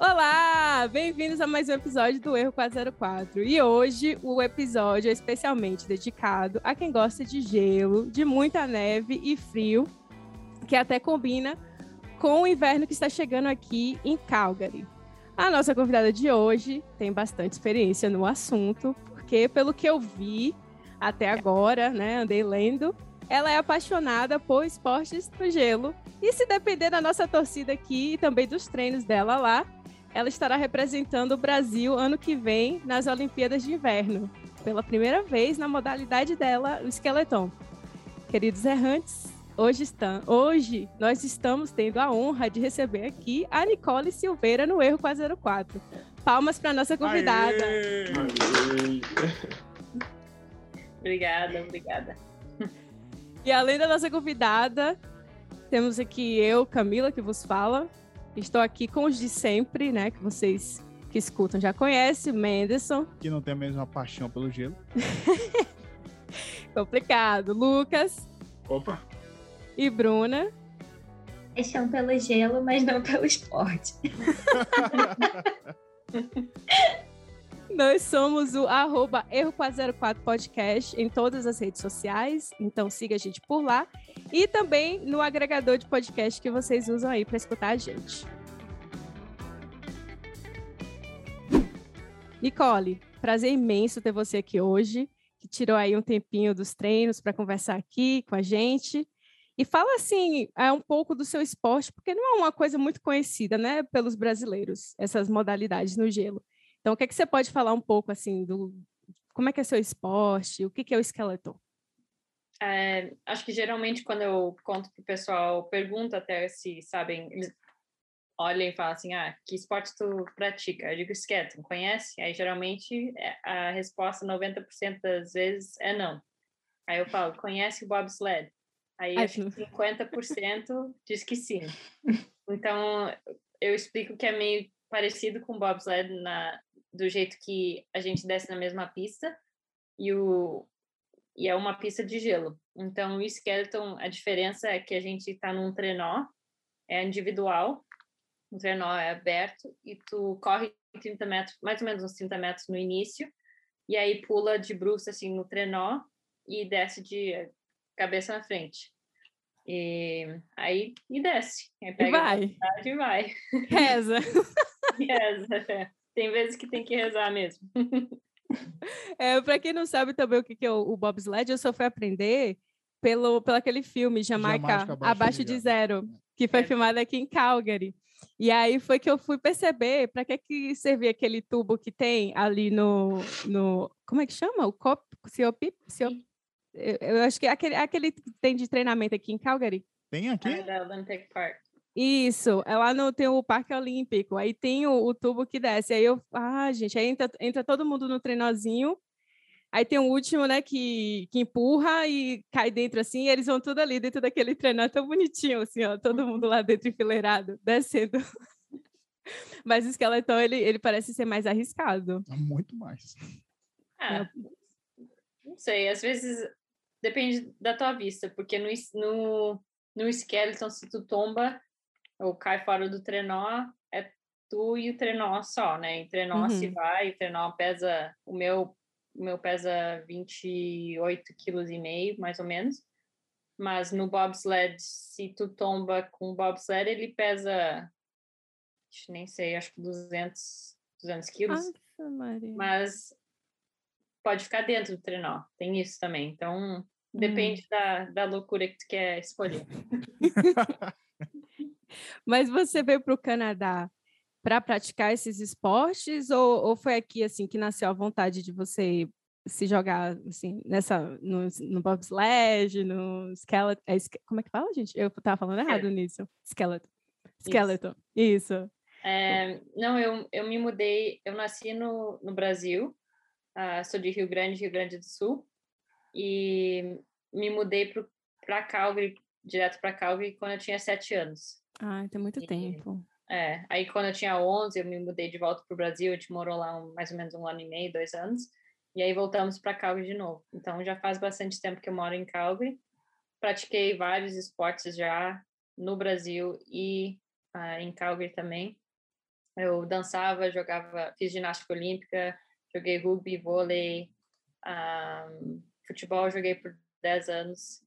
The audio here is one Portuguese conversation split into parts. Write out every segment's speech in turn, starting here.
Olá, bem-vindos a mais um episódio do Erro 404. E hoje o episódio é especialmente dedicado a quem gosta de gelo, de muita neve e frio, que até combina com o inverno que está chegando aqui em Calgary. A nossa convidada de hoje tem bastante experiência no assunto, porque pelo que eu vi até agora, né, andei lendo, ela é apaixonada por esportes no gelo. E se depender da nossa torcida aqui e também dos treinos dela lá, ela estará representando o Brasil ano que vem nas Olimpíadas de Inverno, pela primeira vez na modalidade dela, o esqueleton. Queridos errantes, hoje, estão, hoje nós estamos tendo a honra de receber aqui a Nicole Silveira no Erro 404. Palmas para nossa convidada. Aê! Aê! obrigada, obrigada. E além da nossa convidada, temos aqui eu, Camila, que vos fala. Estou aqui com os de sempre, né? Que vocês que escutam já conhecem, Menderson. Que não tem a mesma paixão pelo gelo. Complicado. Lucas. Opa. E Bruna. Paixão pelo gelo, mas não pelo esporte. Nós somos o arroba Erro404 Podcast em todas as redes sociais, então siga a gente por lá. E também no agregador de podcast que vocês usam aí para escutar a gente. Nicole, prazer imenso ter você aqui hoje, que tirou aí um tempinho dos treinos para conversar aqui com a gente. E fala assim, é um pouco do seu esporte, porque não é uma coisa muito conhecida, né, pelos brasileiros, essas modalidades no gelo. Então, o que, é que você pode falar um pouco assim do como é que é seu esporte, o que, que é o esqueleto? É, acho que geralmente quando eu conto para o pessoal, pergunto até se sabem, eles olham e falam assim, ah, que esporte tu pratica? Eu digo skeleton, conhece? Aí geralmente é, a resposta 90% das vezes é não. Aí eu falo, conhece o bobsled? Aí acho que 50% diz que sim. Então eu explico que é meio parecido com bobsled na do jeito que a gente desce na mesma pista e o e é uma pista de gelo. Então o skeleton, a diferença é que a gente está num trenó, é individual, o trenó é aberto e tu corre 30 metros, mais ou menos uns 30 metros no início, e aí pula de bruxo assim no trenó e desce de cabeça na frente. E aí e desce. Aí pega e vai. E vai. Reza. Reza. Tem vezes que tem que rezar mesmo. É, para quem não sabe também o que, que é o, o bobsled, eu só fui aprender pelo, pelo aquele filme Jamaica, Jamaica Abaixo, Abaixo de, Zero, que foi é. filmado aqui em Calgary. E aí foi que eu fui perceber para que que servia aquele tubo que tem ali no, no como é que chama? O COP, COP, COP eu, eu acho que é aquele, aquele que tem de treinamento aqui em Calgary. Tem aqui? É da Olympic Park. Isso, é lá no, tem o Parque Olímpico, aí tem o, o, tubo que desce. Aí eu, ah, gente, aí entra, entra todo mundo no trenozinho, aí tem o último, né, que, que empurra e cai dentro assim, e eles vão tudo ali dentro daquele trenó tão bonitinho, assim, ó, todo mundo lá dentro enfileirado, descendo. Mas o esqueleto, ele, ele parece ser mais arriscado. Muito mais. Ah, é. não sei, às vezes depende da tua vista, porque no, no, no skeleton, se tu tomba, ou cai fora do trenó, é tu e o trenó só, né? Em trenó uhum. se vai, o trenó pesa, o meu, o meu pesa 28 quilos e meio, mais ou menos. Mas no bobsled, se tu tomba com o bobsled, ele pesa, nem sei, acho que 200, 200 quilos. Nossa, Maria. Mas pode ficar dentro do trenó, tem isso também. Então, depende hum. da, da loucura que tu quer escolher. Mas você veio para o Canadá para praticar esses esportes ou, ou, foi aqui assim que nasceu a vontade de você se jogar assim nessa no, no bobsled, no skeleton, é, como é que fala, gente? Eu estava falando errado é. nisso. Skeleton. Skeleton. Isso. Isso. É, não, eu, eu me mudei, eu nasci no, no Brasil, uh, sou de Rio Grande, Rio Grande do Sul, e me mudei para Calgary, direto para Calgary, quando eu tinha sete anos. Ah, tem muito e, tempo. É, aí quando eu tinha 11, eu me mudei de volta para o Brasil, a gente morou lá um, mais ou menos um ano e meio, dois anos, e aí voltamos para Calgary de novo. Então já faz bastante tempo que eu moro em Calgary. Pratiquei vários esportes já no Brasil e uh, em Calgary também. Eu dançava, jogava, fiz ginástica olímpica, joguei rugby, vôlei, um, futebol, joguei por 10 anos,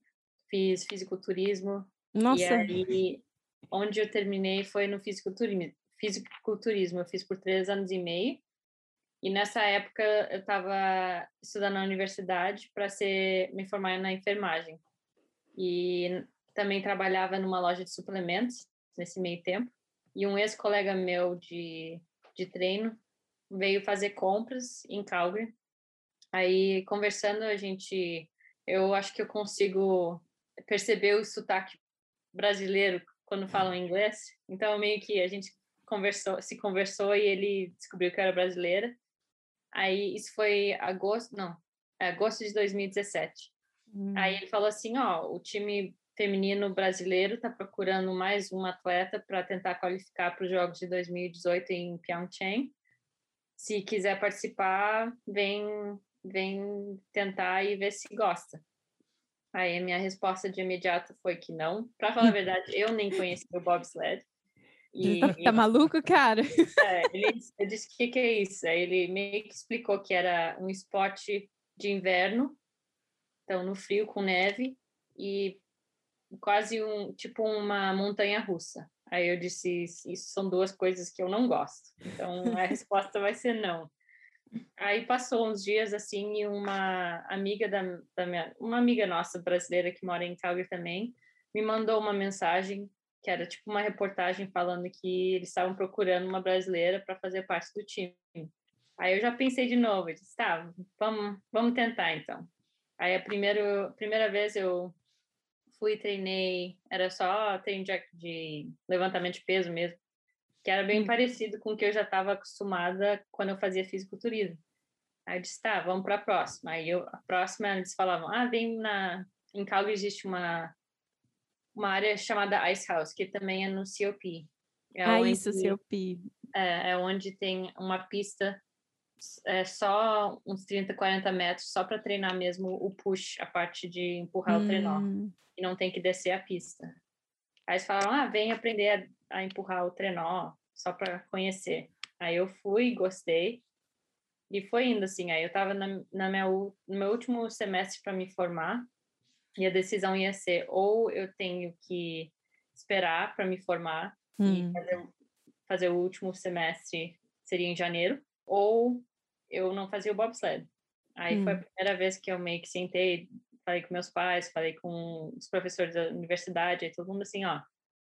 fiz fisiculturismo. Nossa. E aí, onde eu terminei foi no fisiculturismo. Eu fiz por três anos e meio. E nessa época eu estava estudando na universidade para ser me formar na enfermagem. E também trabalhava numa loja de suplementos nesse meio tempo. E um ex-colega meu de, de treino veio fazer compras em Calgary. Aí, conversando, a gente... Eu acho que eu consigo perceber o sotaque brasileiro quando falam inglês. Então, meio que a gente conversou, se conversou e ele descobriu que eu era brasileira. Aí isso foi agosto, não, é agosto de 2017. Hum. Aí ele falou assim, ó, o time feminino brasileiro está procurando mais um atleta para tentar qualificar para os Jogos de 2018 em Pyeongchang. Se quiser participar, vem, vem tentar e ver se gosta. Aí a minha resposta de imediato foi que não. Para falar a verdade, eu nem conhecia o bobsled. E, tá, tá maluco, cara? É, ele, eu disse, o que, que é isso? Aí ele meio que explicou que era um esporte de inverno, então no frio com neve, e quase um tipo uma montanha russa. Aí eu disse, isso são duas coisas que eu não gosto. Então a resposta vai ser não. Aí passou uns dias assim e uma amiga da, da minha, uma amiga nossa brasileira que mora em Calgary também, me mandou uma mensagem que era tipo uma reportagem falando que eles estavam procurando uma brasileira para fazer parte do time. Aí eu já pensei de novo, eu disse, tá, vamos, vamos tentar então. Aí a primeira, primeira vez eu fui treinei, era só treino de, de levantamento de peso mesmo, que era bem hum. parecido com o que eu já estava acostumada quando eu fazia fisiculturismo. Aí eu disse, tá, vamos para a próxima. Aí eu, a próxima eles falavam, ah, vem na... Em Calgary existe uma uma área chamada Ice House, que também é no COP. É ah, onde, isso, COP. É, é onde tem uma pista é só uns 30, 40 metros, só para treinar mesmo o push, a parte de empurrar hum. o trenó. E não tem que descer a pista. Aí eles falaram, ah, vem aprender a, a empurrar o trenó, só para conhecer. Aí eu fui, gostei. E foi indo assim. Aí eu estava na, na minha, no meu último semestre para me formar. E a decisão ia ser ou eu tenho que esperar para me formar hum. e fazer, fazer, o último semestre, seria em janeiro, ou eu não fazia o bobsled. Aí hum. foi a hum. primeira vez que eu meio que sentei, falei com meus pais, falei com os professores da universidade, aí todo mundo assim, ó,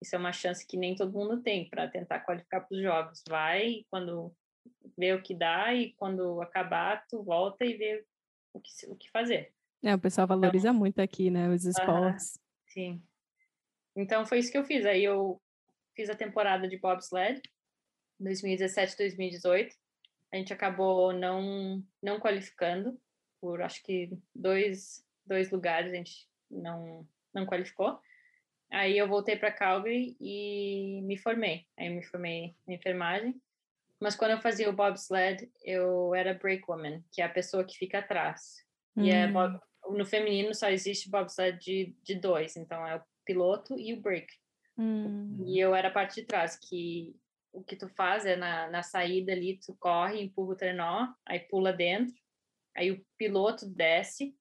isso é uma chance que nem todo mundo tem para tentar qualificar para os jogos. Vai quando vê o que dá e quando acabar, tu volta e vê o que, o que fazer. É, o pessoal então valoriza então, muito aqui, né, os esportes. sim. Então foi isso que eu fiz. Aí eu fiz a temporada de bobsled 2017, 2018. A gente acabou não não qualificando por acho que dois dois lugares a gente não não qualificou. Aí eu voltei para Calgary e me formei. Aí eu me formei em enfermagem. Mas quando eu fazia o bobsled, eu era brakewoman, que é a pessoa que fica atrás. Hum. E é hum no feminino só existe bobsled de, de dois, então é o piloto e o break. Hum. E eu era a parte de trás, que o que tu faz é na, na saída ali, tu corre, empurra o trenó, aí pula dentro, aí o piloto desce,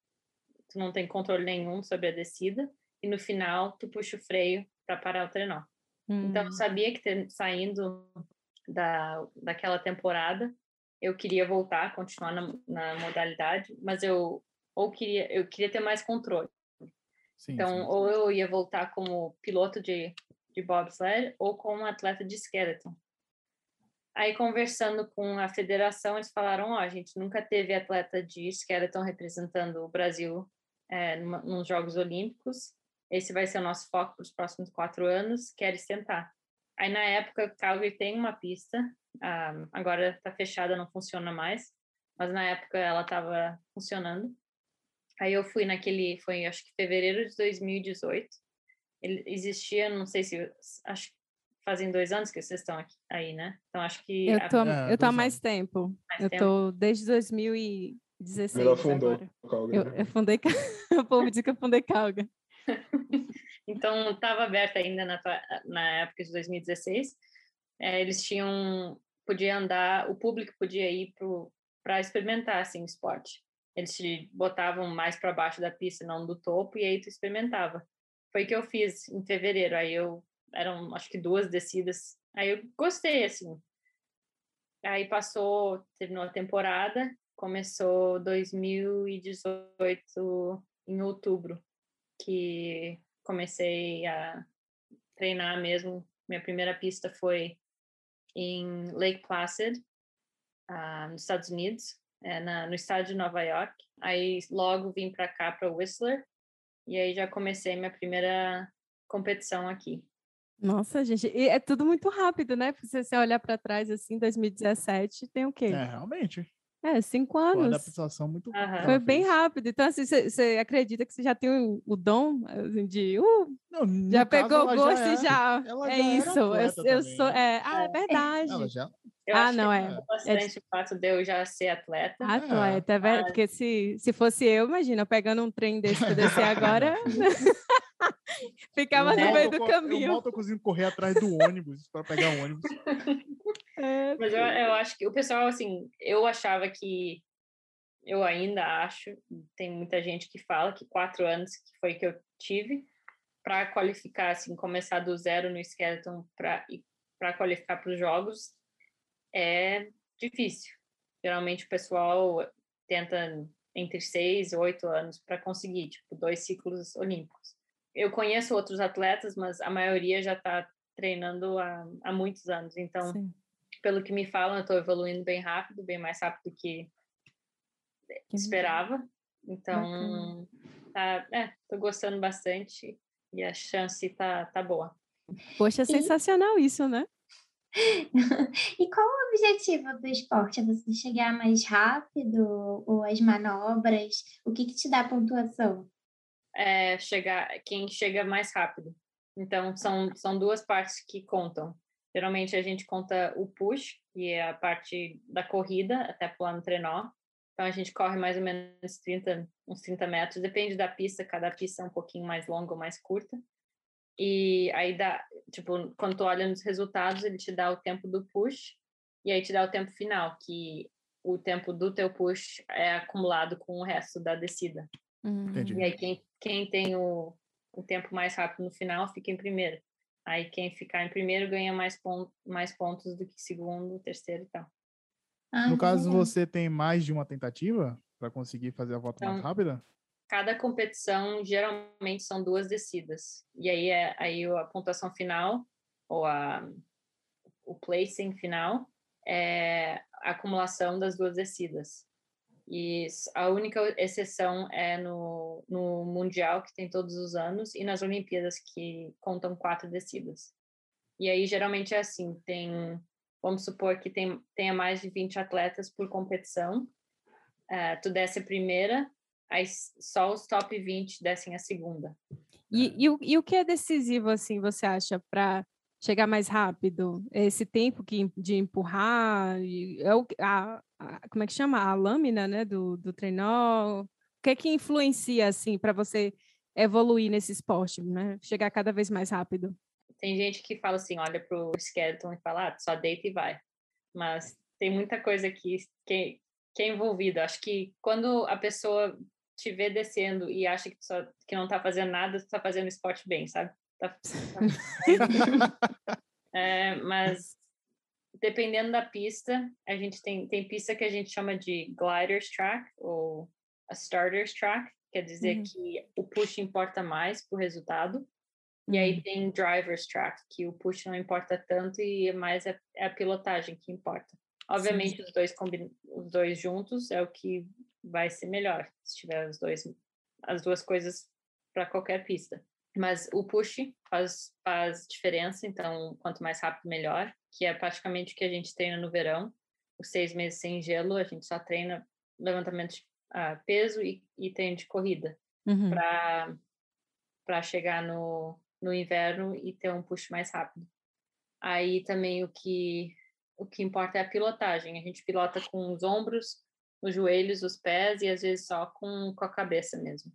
tu não tem controle nenhum sobre a descida, e no final tu puxa o freio para parar o trenó. Hum. Então eu sabia que saindo da, daquela temporada, eu queria voltar, continuar na, na modalidade, mas eu ou queria eu queria ter mais controle. Sim, então, sim, sim. ou eu ia voltar como piloto de, de bobsled ou como atleta de skeleton. Aí, conversando com a federação, eles falaram: Ó, oh, a gente nunca teve atleta de skeleton representando o Brasil é, numa, nos Jogos Olímpicos. Esse vai ser o nosso foco para os próximos quatro anos. Queres tentar? Aí, na época, Calgary tem uma pista, um, ah, agora está fechada, não funciona mais, mas na época ela estava funcionando. Aí eu fui naquele, foi acho que fevereiro de 2018. Ele existia, não sei se, acho que fazem dois anos que vocês estão aqui, aí, né? Então acho que... Eu tô, é, eu tô há mais tempo. Mais eu tempo. tô desde 2016 Ela fundou Calga. Eu, eu fundei, o povo diz que eu fundei Calga. então estava aberta ainda na, na época de 2016. É, eles tinham podia andar, o público podia ir para experimentar assim o esporte. Eles te botavam mais para baixo da pista, não do topo, e aí tu experimentava. Foi o que eu fiz em fevereiro. Aí eu eram acho que duas descidas. Aí eu gostei assim. Aí passou, terminou a temporada, começou 2018 em outubro, que comecei a treinar mesmo. Minha primeira pista foi em Lake Placid, uh, nos Estados Unidos, é, na, no estado de Nova York. Aí logo vim para cá, para Whistler, e aí já comecei minha primeira competição aqui. Nossa, gente, e é tudo muito rápido, né? Se você olhar para trás assim, 2017, tem o quê? É, realmente. É, cinco uma anos. adaptação muito Aham. rápida. Foi bem rápido. Então, assim, você acredita que você já tem o, o dom assim, de. Uh, Não, já caso, pegou o gosto é- e já. ela É já era isso. Eu, eu sou. né? É, ah, é verdade. Ela já. Eu Ah, acho não, que é. bastante o fato de eu já ser atleta. Atleta, é verdade. Porque se, se fosse eu, imagina, pegando um trem desse para descer agora, ficava Eu no meio do co- Eu caminho. mal tô conseguindo correr atrás do ônibus para pegar o ônibus. É, Mas eu, eu acho que o pessoal, assim, eu achava que, eu ainda acho, tem muita gente que fala que quatro anos que foi que eu tive para qualificar, assim, começar do zero no skeleton para para qualificar para os jogos é difícil. Geralmente o pessoal tenta entre seis e oito anos para conseguir, tipo, dois ciclos olímpicos. Eu conheço outros atletas, mas a maioria já está treinando há, há muitos anos, então sim. pelo que me falam, eu estou evoluindo bem rápido, bem mais rápido que Que esperava. Então, tá, é, tô gostando bastante e a chance tá, tá boa. Poxa, sensacional isso, né? E qual o objetivo do esporte? É você chegar mais rápido ou as manobras? O que, que te dá pontuação? É chegar, quem chega mais rápido. Então, são, são duas partes que contam. Geralmente a gente conta o push, que é a parte da corrida, até pular no trenó. Então, a gente corre mais ou menos 30, uns 30 metros, depende da pista, cada pista é um pouquinho mais longa ou mais curta. E aí dá, tipo, quando tu olha nos resultados, ele te dá o tempo do push e aí te dá o tempo final, que o tempo do teu push é acumulado com o resto da descida. Hum, Entendi. E aí quem, quem tem o, o tempo mais rápido no final fica em primeiro. Aí quem ficar em primeiro ganha mais, pon mais pontos do que segundo, terceiro e tal. Ah, No caso, você tem mais de uma tentativa para conseguir fazer a volta mais Então, rápida? Cada competição geralmente são duas descidas. E aí é aí a pontuação final ou a o placing final é a acumulação das duas descidas. E a única exceção é no, no Mundial, que tem todos os anos, e nas Olimpíadas, que contam quatro descidas. E aí, geralmente, é assim, tem... Vamos supor que tem, tenha mais de 20 atletas por competição. eh, tu desce a primeira, aí só os top 20 descem a segunda. E, e, o, e o que é decisivo, assim, você acha, para chegar mais rápido? Esse tempo que, de empurrar, é o, a, a- como é que chama? A lâmina, né, do, do trenó? O que é que influencia, assim, para você evoluir nesse esporte, né? Chegar cada vez mais rápido? Tem gente que fala assim, olha pro skeleton e fala, ah, só deita e vai. Mas tem muita coisa aqui que, que é envolvida. Acho que quando a pessoa te vê descendo e acha que, só, que não tá fazendo nada, tu tá fazendo esporte bem, sabe? Tá- tá- É, mas dependendo da pista, a gente tem, tem pista que a gente chama de gliders track ou a starters track, quer dizer Uhum. que o push importa mais pro resultado. E aí tem driver's track, que o push não importa tanto e mais é, é a pilotagem que importa. Obviamente, os dois, combin... os dois juntos é o que vai ser melhor, se tiver os dois, as duas coisas para qualquer pista. Mas o push faz, faz diferença, então quanto mais rápido, melhor, que é praticamente o que a gente treina no verão. Os seis meses sem gelo, a gente só treina levantamento de ah, peso e, e treino de corrida Uhum. para para chegar no, no inverno e ter um push mais rápido. Aí também o que o que importa é a pilotagem. A gente pilota com os ombros, os joelhos, os pés e às vezes só com, com a cabeça mesmo.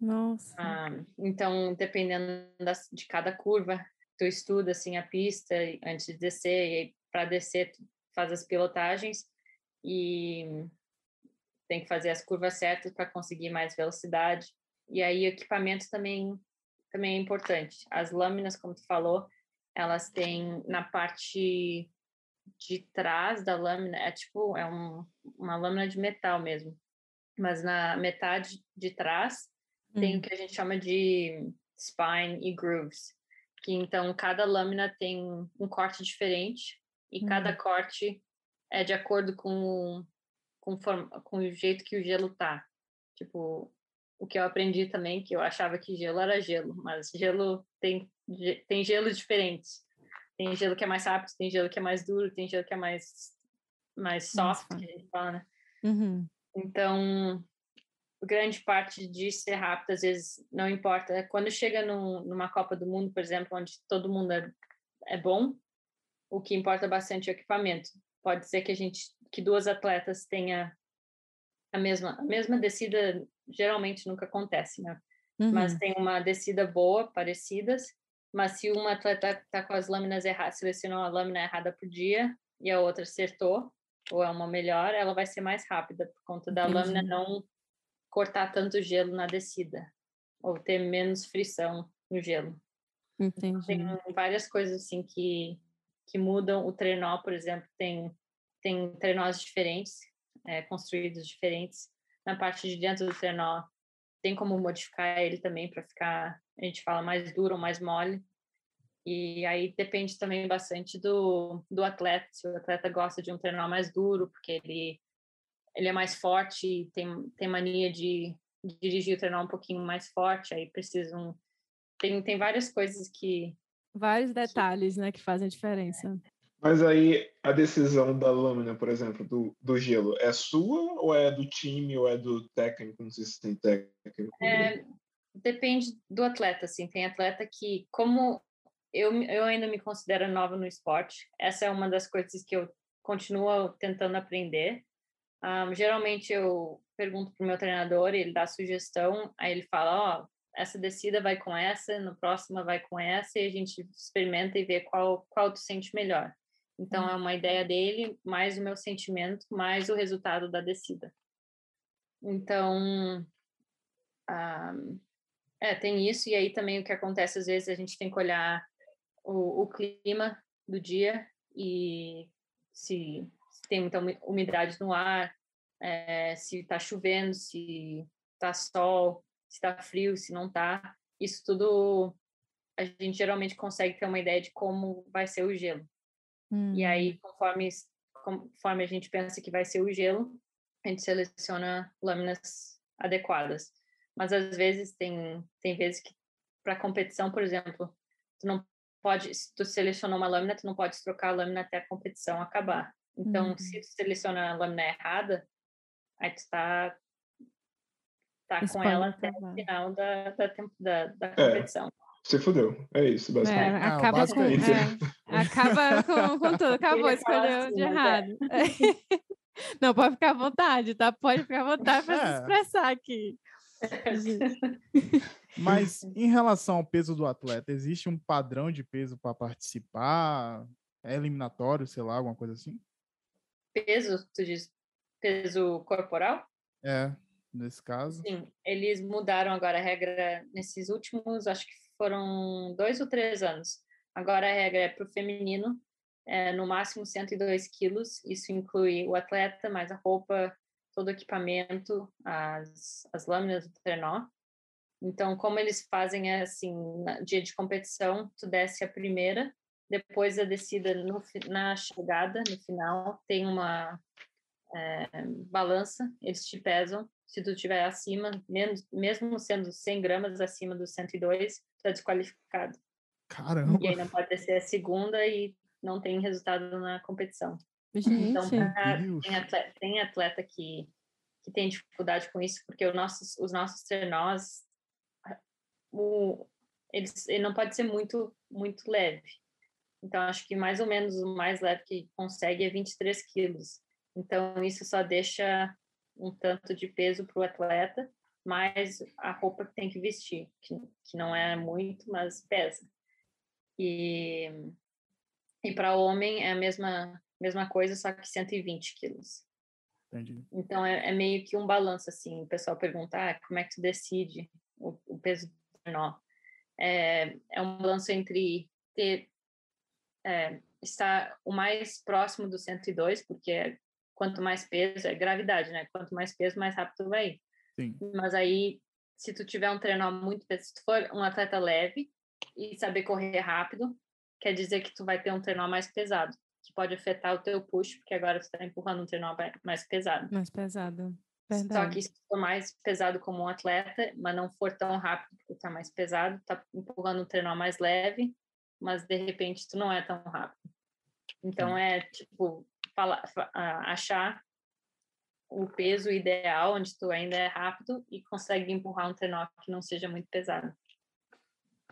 Nossa. Ah, então, dependendo das, de cada curva, tu estuda assim a pista antes de descer e para descer tu faz as pilotagens e tem que fazer as curvas certas para conseguir mais velocidade. E aí equipamento também também é importante. As lâminas, como tu falou, elas têm na parte de trás da lâmina, é tipo, é um, uma lâmina de metal mesmo. Mas na metade de trás. Tem o que a gente chama de spine e grooves, que então cada lâmina tem um corte diferente e hum. cada corte é de acordo com com, com o jeito que o gelo tá. Tipo, o que eu aprendi também, que eu achava que gelo era gelo, mas gelo tem, tem gelos diferentes. Tem gelo que é mais rápido, tem gelo que é mais duro, tem gelo que é mais, mais soft, Nossa. que a gente fala, né? Uhum. Então, grande parte de ser rápido, às vezes, não importa. Quando chega num, numa Copa do Mundo, por exemplo, onde todo mundo é, é bom, o que importa bastante é o equipamento. Pode ser que a gente que duas atletas tenha a mesma a mesma descida geralmente nunca acontece, né? Uhum. Mas tem uma descida boa, parecidas, mas se uma atleta está com as lâminas erradas, selecionou a lâmina errada por dia e a outra acertou, ou é uma melhor, ela vai ser mais rápida por conta da Entendi. lâmina não cortar tanto gelo na descida ou ter menos frição no gelo. Entendi. Tem várias coisas assim que que mudam o trenó, por exemplo, tem tem trenós diferentes, é, construídos diferentes. Na parte de dentro do trenó, tem como modificar ele também para ficar, a gente fala, mais duro ou mais mole. E aí depende também bastante do, do atleta. Se o atleta gosta de um trenó mais duro, porque ele, ele é mais forte tem, tem mania de, de dirigir o trenó um pouquinho mais forte, aí precisam. Tem, tem várias coisas que. Vários detalhes, né, que fazem diferença. Mas aí a decisão da lâmina, por exemplo, do, do gelo, é sua ou é do time ou é do técnico? Não sei se tem técnico. É, depende do atleta, assim. Tem atleta que, como eu, eu ainda me considero nova no esporte, essa é uma das coisas que eu continuo tentando aprender. Um, geralmente eu pergunto para o meu treinador, ele dá sugestão, aí ele fala, ó, oh, essa descida vai com essa, no próximo vai com essa, e a gente experimenta e vê qual, qual tu sente melhor. Então, hum. é uma ideia dele, mais o meu sentimento, mais o resultado da descida. Então, ah, é, tem isso, e aí também o que acontece, às vezes, a gente tem que olhar o, o clima do dia e se, se, tem muita umidade no ar, é, se está chovendo, se está sol, se está frio, se não está. Isso tudo a gente geralmente consegue ter uma ideia de como vai ser o gelo. Hum. E aí, hum. conforme, conforme a gente pensa que vai ser o gelo, a gente seleciona lâminas adequadas. Mas às vezes tem, tem vezes que para competição, por exemplo, tu não pode, se tu selecionou uma lâmina, tu não pode trocar a lâmina até a competição acabar. Então, hum. se tu seleciona a lâmina errada, aí tu está tá, tá com ela até o final da, da, da, da é. competição. É. Você fudeu. É isso, basicamente. É, ah, acaba, ah, com, é, acaba com, com tudo. Acabou, escolheu assim, de né, errado. É. Não, pode ficar à vontade, tá? Pode ficar à vontade para se é. expressar aqui. Mas em relação ao peso do atleta, existe um padrão de peso para participar? É eliminatório, sei lá, alguma coisa assim? Peso, tu diz peso corporal? É, nesse caso. Sim, eles mudaram agora a regra nesses últimos, acho que foram dois ou três anos. Agora a regra é para o feminino, é, no máximo 102 quilos. Isso inclui o atleta, mais a roupa, todo o equipamento, as, as lâminas do trenó. Então, como eles fazem é assim, dia de competição, tu desce a primeira, depois a descida no, na chegada, no final, tem uma é, balança, eles te pesam. Se tu estiver acima, menos, mesmo sendo 100 gramas acima dos 102, está desqualificado. Caramba! E aí não pode descer a segunda e não tem resultado na competição. Gente, então, pra, tem, atleta, tem atleta que, que tem dificuldade com isso, porque os nossos, os nossos trenós, o, eles, ele não pode ser muito, muito leve. Então, acho que mais ou menos o mais leve que consegue é 23 quilos. Então, isso só deixa um tanto de peso para o atleta mais a roupa que tem que vestir, que, que não é muito, mas pesa. E, e para homem é a mesma mesma coisa, só que 120 quilos. Entendi. Então é, é meio que um balanço assim. O pessoal pergunta, ah, como é que tu decide o, o peso do trenó? É, é um balanço entre ter é, estar o mais próximo do 102, porque quanto mais peso é gravidade, né? Quanto mais peso, mais rápido vai ir. Sim. Mas aí, se tu tiver um trenó muito pesado, se tu for um atleta leve e saber correr rápido, quer dizer que tu vai ter um trenó mais pesado que pode afetar o teu push, porque agora você está empurrando um trenó mais pesado. Mais pesado. Verdade. Só que se for mais pesado como um atleta, mas não for tão rápido porque está mais pesado, está empurrando um trenó mais leve, mas de repente tu não é tão rápido. Então é tipo falar, achar o peso ideal onde tu ainda é rápido e consegue empurrar um trenó que não seja muito pesado.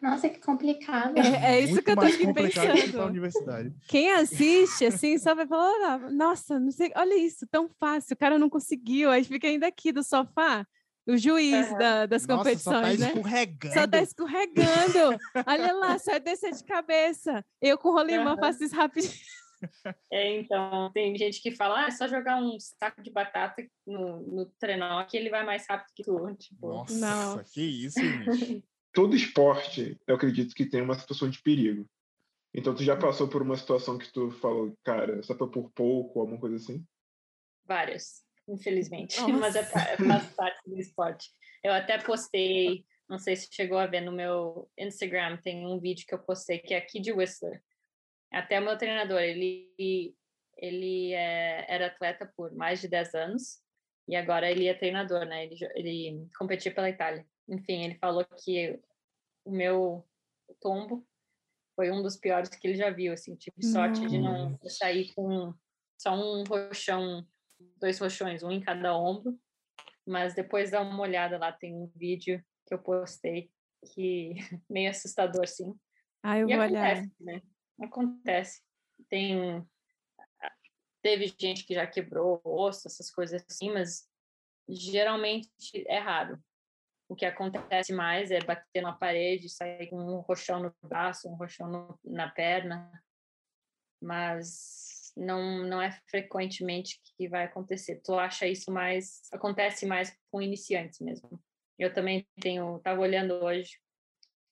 Nossa, que complicado. É, é isso Muito que eu tô mais aqui que pensando. universidade. Quem assiste, assim, só vai falar, "Ah, nossa, não sei, olha isso, tão fácil, o cara não conseguiu, aí fica ainda aqui do sofá, o juiz Aham. da- das Nossa, só tá competições, né? escorregando. Só tá escorregando. Olha lá, só é descer de cabeça. Eu com rolimã Aham. faço isso rapidinho. É, então, tem gente que fala, ah, é só jogar um saco de batata no, no trenó que ele vai mais rápido que tu. Tipo, Nossa, Não. que isso, gente. Todo esporte, eu acredito que tem uma situação de perigo. Então, tu já passou por uma situação que tu falou, cara, só foi por pouco, alguma coisa assim? várias, infelizmente. Nossa. Mas é, é faz parte do esporte. Eu até postei, não sei se chegou a ver no meu Instagram, tem um vídeo que eu postei que é aqui de Whistler. Até o meu treinador, ele, ele é, era atleta por mais de 10 anos e agora ele é treinador, né? Ele, ele competia pela Itália. Enfim, ele falou que o meu tombo foi um dos piores que ele já viu, assim, tive sorte de não sair com só um roxão, dois roxões, um em cada ombro, mas depois dá uma olhada lá, tem um vídeo que eu postei que meio assustador, sim. Ah, eu E vou olhar. acontece, né? Acontece. Tem teve gente que já quebrou osso, essas coisas assim, mas geralmente é raro. O que acontece mais é bater na parede, sair com um roxão no braço, um roxão no- na perna, mas não não é frequentemente que vai acontecer. Tu acha isso mais acontece mais com iniciantes mesmo. Eu também tenho, tava olhando hoje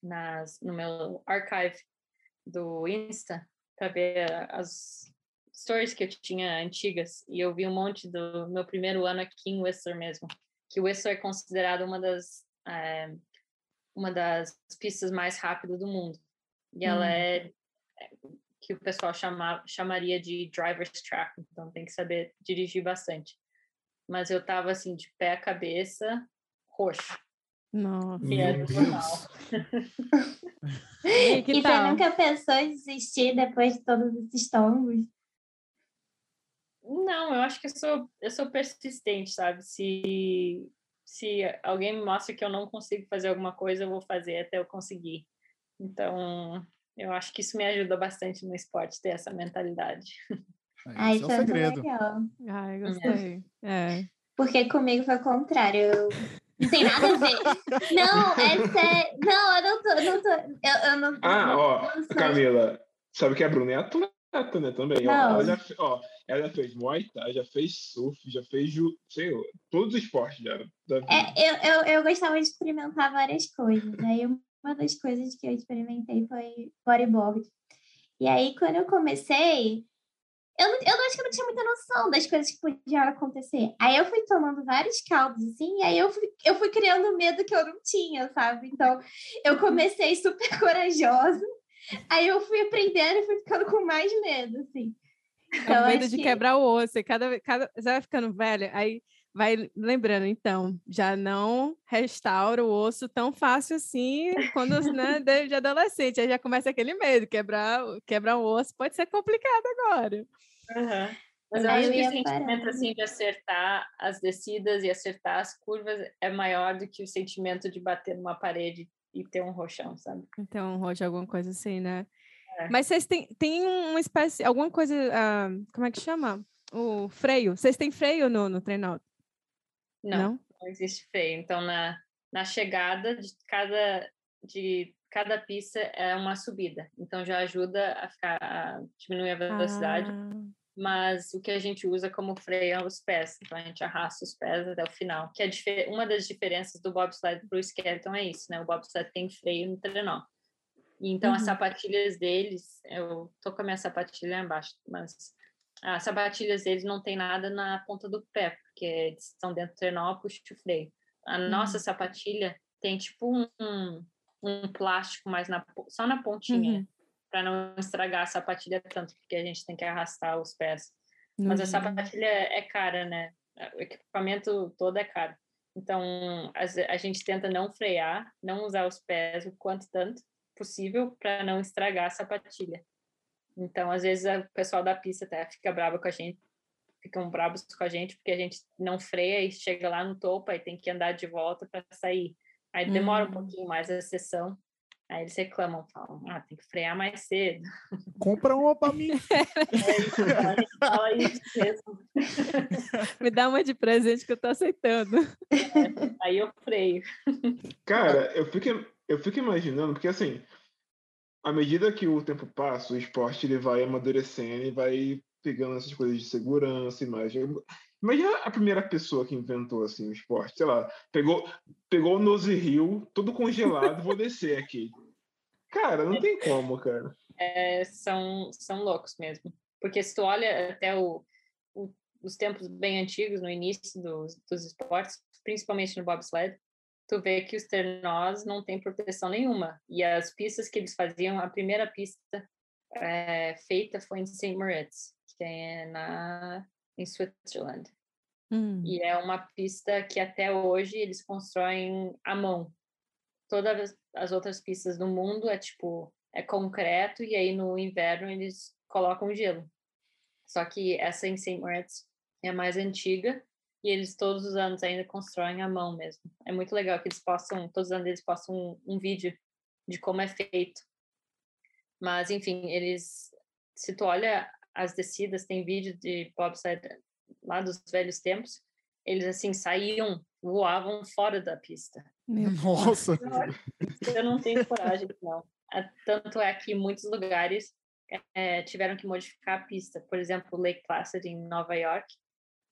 nas no meu archive do Insta para ver as stories que eu tinha antigas e eu vi um monte do meu primeiro ano aqui em Whistler mesmo, que Whistler é considerado uma das eh, uma das pistas mais rápidas do mundo e ela Hum. é é, que o pessoal chama, chamaria de driver's track, então tem que saber dirigir bastante. Mas eu tava assim de pé a cabeça roxo. Nossa. E é normal. E que e tal? você nunca pensou em desistir depois de todos esses tombos? Não, eu acho que eu sou, eu sou persistente, sabe? Se, se alguém me mostra que eu não consigo fazer alguma coisa, eu vou fazer até eu conseguir. Então, eu acho que isso me ajuda bastante no esporte, ter essa mentalidade. É o isso é muito segredo. legal. Ai, gostei. É. Porque comigo foi o contrário. Eu... Não tem nada a ver. Não, é sério. Não, eu não tô. Não tô eu, eu não, Ah, não, ó, não Camila, sabe que a Bruna é atleta, né, também. Ó, Não. ela, já, ó, ela já fez Muay Thai, já fez surf, já fez, ju, sei lá, todos os esportes já. É, eu, eu, eu gostava de experimentar várias coisas. Aí uma das coisas que eu experimentei foi bodyboard. E aí, quando eu comecei, eu, não- eu acho que eu não tinha muita noção das coisas que podiam acontecer. Aí eu fui tomando vários caldos, assim, e aí eu fui, eu fui criando medo que eu não tinha, sabe? Então, eu comecei super corajosa, aí eu fui aprendendo e fui ficando com mais medo, assim. É Então, o medo acho de que- quebrar o osso. E cada, cada, você vai ficando velha, aí vai lembrando, então, já não restaura o osso tão fácil assim quando né, de, adolescente. Aí já começa aquele medo, quebrar, o- quebrar o osso pode ser complicado agora. Mas eu acho eu que o sentimento assim de acertar as descidas e acertar as curvas é maior do que o sentimento de bater numa parede e ter um roxão, sabe? Então, Roger, alguma coisa assim, né? É. Mas vocês têm, têm uma espécie, alguma coisa, ah, como é que chama? O freio. Vocês têm freio no, no treino? Não, Não? não, existe freio. Então na, na chegada de cada de cada pista é uma subida. Então já ajuda a ficar a diminuir a velocidade. Ah, mas o que a gente usa como freio é os pés, então a gente arrasta os pés até o final, que é uma das diferenças do bobsled para o skeleton é isso, né? O bobsled tem freio no trenó. Então uhum. as sapatilhas deles, eu tô com a minha sapatilha embaixo, mas as sapatilhas deles não tem nada na ponta do pé, porque eles estão dentro do trenó, puxa o freio. A uhum. nossa sapatilha tem tipo um, um plástico mais na, só na pontinha. Uhum para não estragar a sapatilha tanto, porque a gente tem que arrastar os pés. Mas a sapatilha é cara, né? O equipamento todo é caro. Então, a, a gente tenta não frear, não usar os pés o quanto tanto possível para não estragar a sapatilha. Então, às vezes, o pessoal da pista até fica bravo com a gente, ficam bravos com a gente porque a gente não freia e chega lá no topo e tem que andar de volta para sair. Aí demora um hum. pouquinho mais a sessão, Aí eles reclamam, falam, ah, tem que frear mais cedo. Compra uma para mim. É, fala isso mesmo. Me dá uma de presente que eu tô aceitando. É, aí eu freio. Cara, eu fico, eu fico imaginando, porque assim, à medida que o tempo passa, o esporte ele vai amadurecendo e vai pegando essas coisas de segurança, imagem. Imagina a primeira pessoa que inventou assim o esporte, sei lá, pegou, pegou o Nose Hill, todo congelado, vou descer aqui. Cara, não tem como, cara. É, são, são loucos mesmo. Porque se tu olha até o, o, os tempos bem antigos, no início dos, dos esportes, principalmente no bobsled, tu vê que os trenós não têm proteção nenhuma. E as pistas que eles faziam, a primeira pista é, feita foi em St. Moritz, que é na em Switzerland. Hum. E é uma pista que até hoje eles constroem à mão. Todas as outras pistas do mundo é tipo é concreto e aí no inverno eles colocam gelo. Só que essa em St. Moritz é mais antiga e eles todos os anos ainda constroem à mão mesmo. É muito legal que eles possam, todos os anos eles possam um, um vídeo de como é feito. Mas enfim, eles se tu olha as descidas, tem vídeo de bobsled lá dos velhos tempos, eles assim saíam, voavam fora da pista. Nossa! Eu não tenho coragem, não. Tanto é que muitos lugares é, tiveram que modificar a pista. Por exemplo, Lake Placid em Nova York.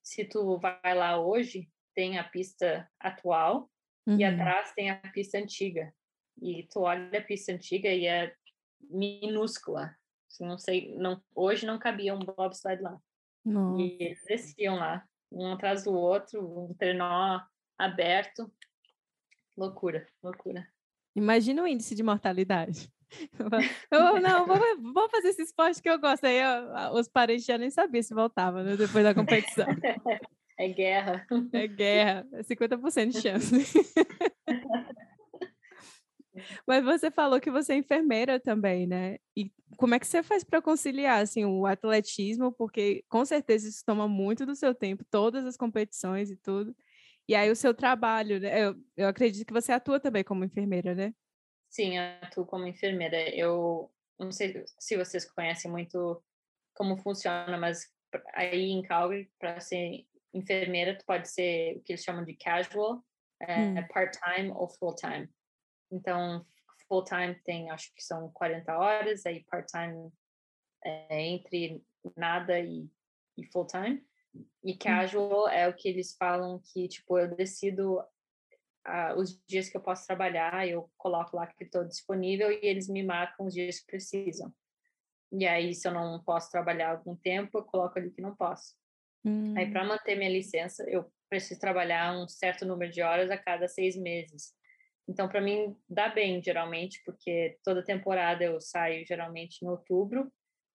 Se tu vai lá hoje, tem a pista atual uhum. e atrás tem a pista antiga. E tu olha a pista antiga e é minúscula. Assim, não sei, não, hoje não cabia um bobsled lá. Não. E eles desciam lá, um atrás do outro, um trenó aberto. Loucura, loucura. Imagina o índice de mortalidade. Eu, não, vou fazer esse esporte que eu gosto. Aí eu, os parentes já nem sabiam se voltavam né, depois da competição. É guerra. É guerra, é 50% de chance. Mas você falou que você é enfermeira também, né? E como é que você faz para conciliar assim o atletismo, porque com certeza isso toma muito do seu tempo, todas as competições e tudo. E aí o seu trabalho, né? Eu, eu acredito que você atua também como enfermeira, né? Sim, atuo como enfermeira. Eu não sei se vocês conhecem muito como funciona, mas aí em Calgary, para ser enfermeira, tu pode ser o que eles chamam de casual, é, hum. part-time ou full-time. Então, full time tem, acho que são 40 horas, aí part time é entre nada e, e full time. E hum. casual é o que eles falam que, tipo, eu decido uh, os dias que eu posso trabalhar, eu coloco lá que estou disponível e eles me marcam os dias que precisam. E aí, se eu não posso trabalhar algum tempo, eu coloco ali que não posso. Hum. Aí, para manter minha licença, eu preciso trabalhar um certo número de horas a cada seis meses. Então, para mim, dá bem, geralmente, porque toda temporada eu saio geralmente em outubro,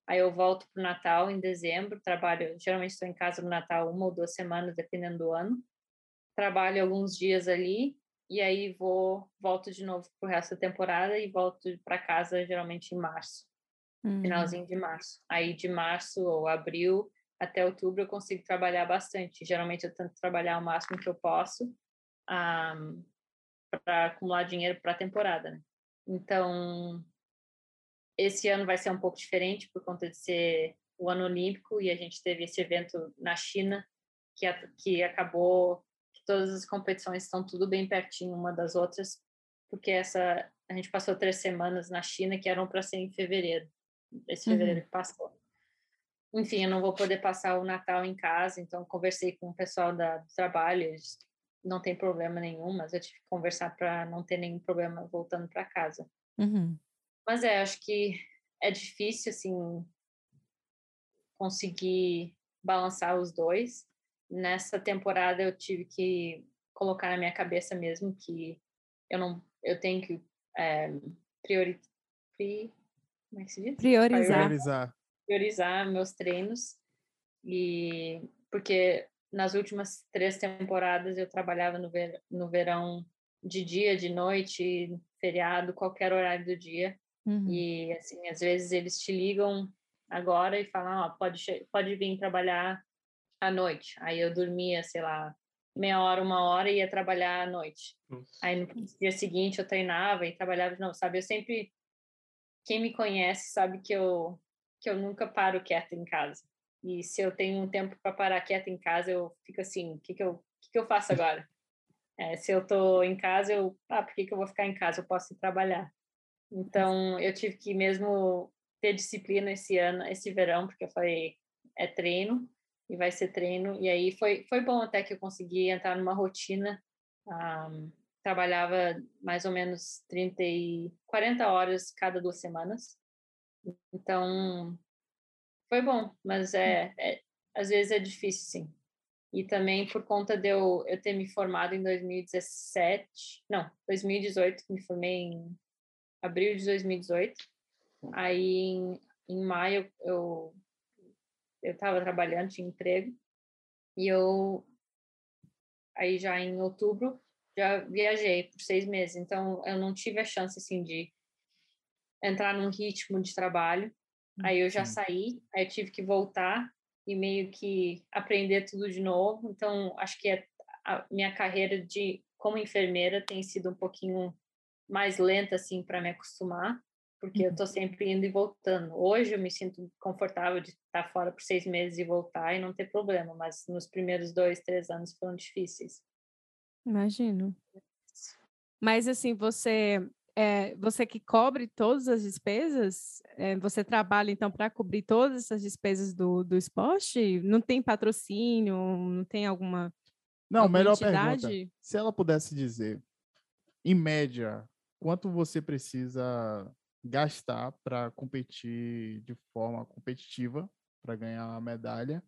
aí eu volto para o Natal em dezembro, trabalho, geralmente estou em casa no Natal uma ou duas semanas, dependendo do ano, trabalho alguns dias ali, e aí vou, volto de novo para o resto da temporada e volto para casa geralmente em março, uhum. finalzinho de março. Aí de março ou abril até outubro eu consigo trabalhar bastante, geralmente eu tento trabalhar o máximo que eu posso, um, para acumular dinheiro para a temporada. Né? Então, esse ano vai ser um pouco diferente por conta de ser o ano olímpico e a gente teve esse evento na China que, que acabou todas as competições estão tudo bem pertinho uma das outras porque essa a gente passou três semanas na China que eram para ser em fevereiro esse fevereiro uhum. que passou enfim, eu não vou poder passar o Natal em casa, então conversei com o pessoal da, do trabalho, eles não tem problema nenhum, mas eu tive que conversar para não ter nenhum problema voltando para casa. Uhum. Mas é, acho que é difícil, assim, conseguir balançar os dois. Nessa temporada eu tive que colocar na minha cabeça mesmo que eu não, eu tenho que é, priori, pri, como é que se diz? Priorizar. Priorizar. Priorizar meus treinos e porque nas últimas três temporadas eu trabalhava no, ver, no verão de dia, de noite, feriado, qualquer horário do dia. Uhum. E, assim, às vezes eles te ligam agora e falam, ó, pode, pode vir trabalhar à noite. Aí eu dormia, sei lá, meia hora, uma hora e ia trabalhar à noite. Nossa. Aí no dia seguinte eu treinava e trabalhava novo, sabe? Eu sempre, quem me conhece sabe que eu, que eu nunca paro quieta em casa. E se eu tenho um tempo para parar quieta em casa, eu fico assim, o que, que, eu, que, que eu faço agora? É, se eu tô em casa, eu, ah, por que, que eu vou ficar em casa? Eu posso ir trabalhar. Então, eu tive que mesmo ter disciplina esse ano, esse verão, porque eu falei, é treino, e vai ser treino. E aí foi, foi bom até que eu consegui entrar numa rotina. Um, trabalhava mais ou menos 30 e 40 horas cada duas semanas. Então, foi bom, mas é, é às vezes é difícil, sim. E também por conta de eu, eu ter me formado em 2017, não, 2018, me formei em abril de 2018. Aí em, em maio eu eu estava trabalhando, tinha emprego, e eu aí já em outubro já viajei por seis meses, então eu não tive a chance assim de entrar num ritmo de trabalho. Aí eu já Sim. saí, aí eu tive que voltar e meio que aprender tudo de novo. Então acho que a, a minha carreira de como enfermeira tem sido um pouquinho mais lenta assim para me acostumar, porque eu tô sempre indo e voltando. Hoje eu me sinto confortável de estar fora por seis meses e voltar e não ter problema, mas nos primeiros dois, três anos foram difíceis. Imagino. Mas assim, você é, você que cobre todas as despesas, é, você trabalha então para cobrir todas essas despesas do, do esporte? Não tem patrocínio? Não tem alguma, Não, alguma melhor entidade? pergunta. Se ela pudesse dizer, em média, quanto você precisa gastar para competir de forma competitiva, para ganhar a medalha,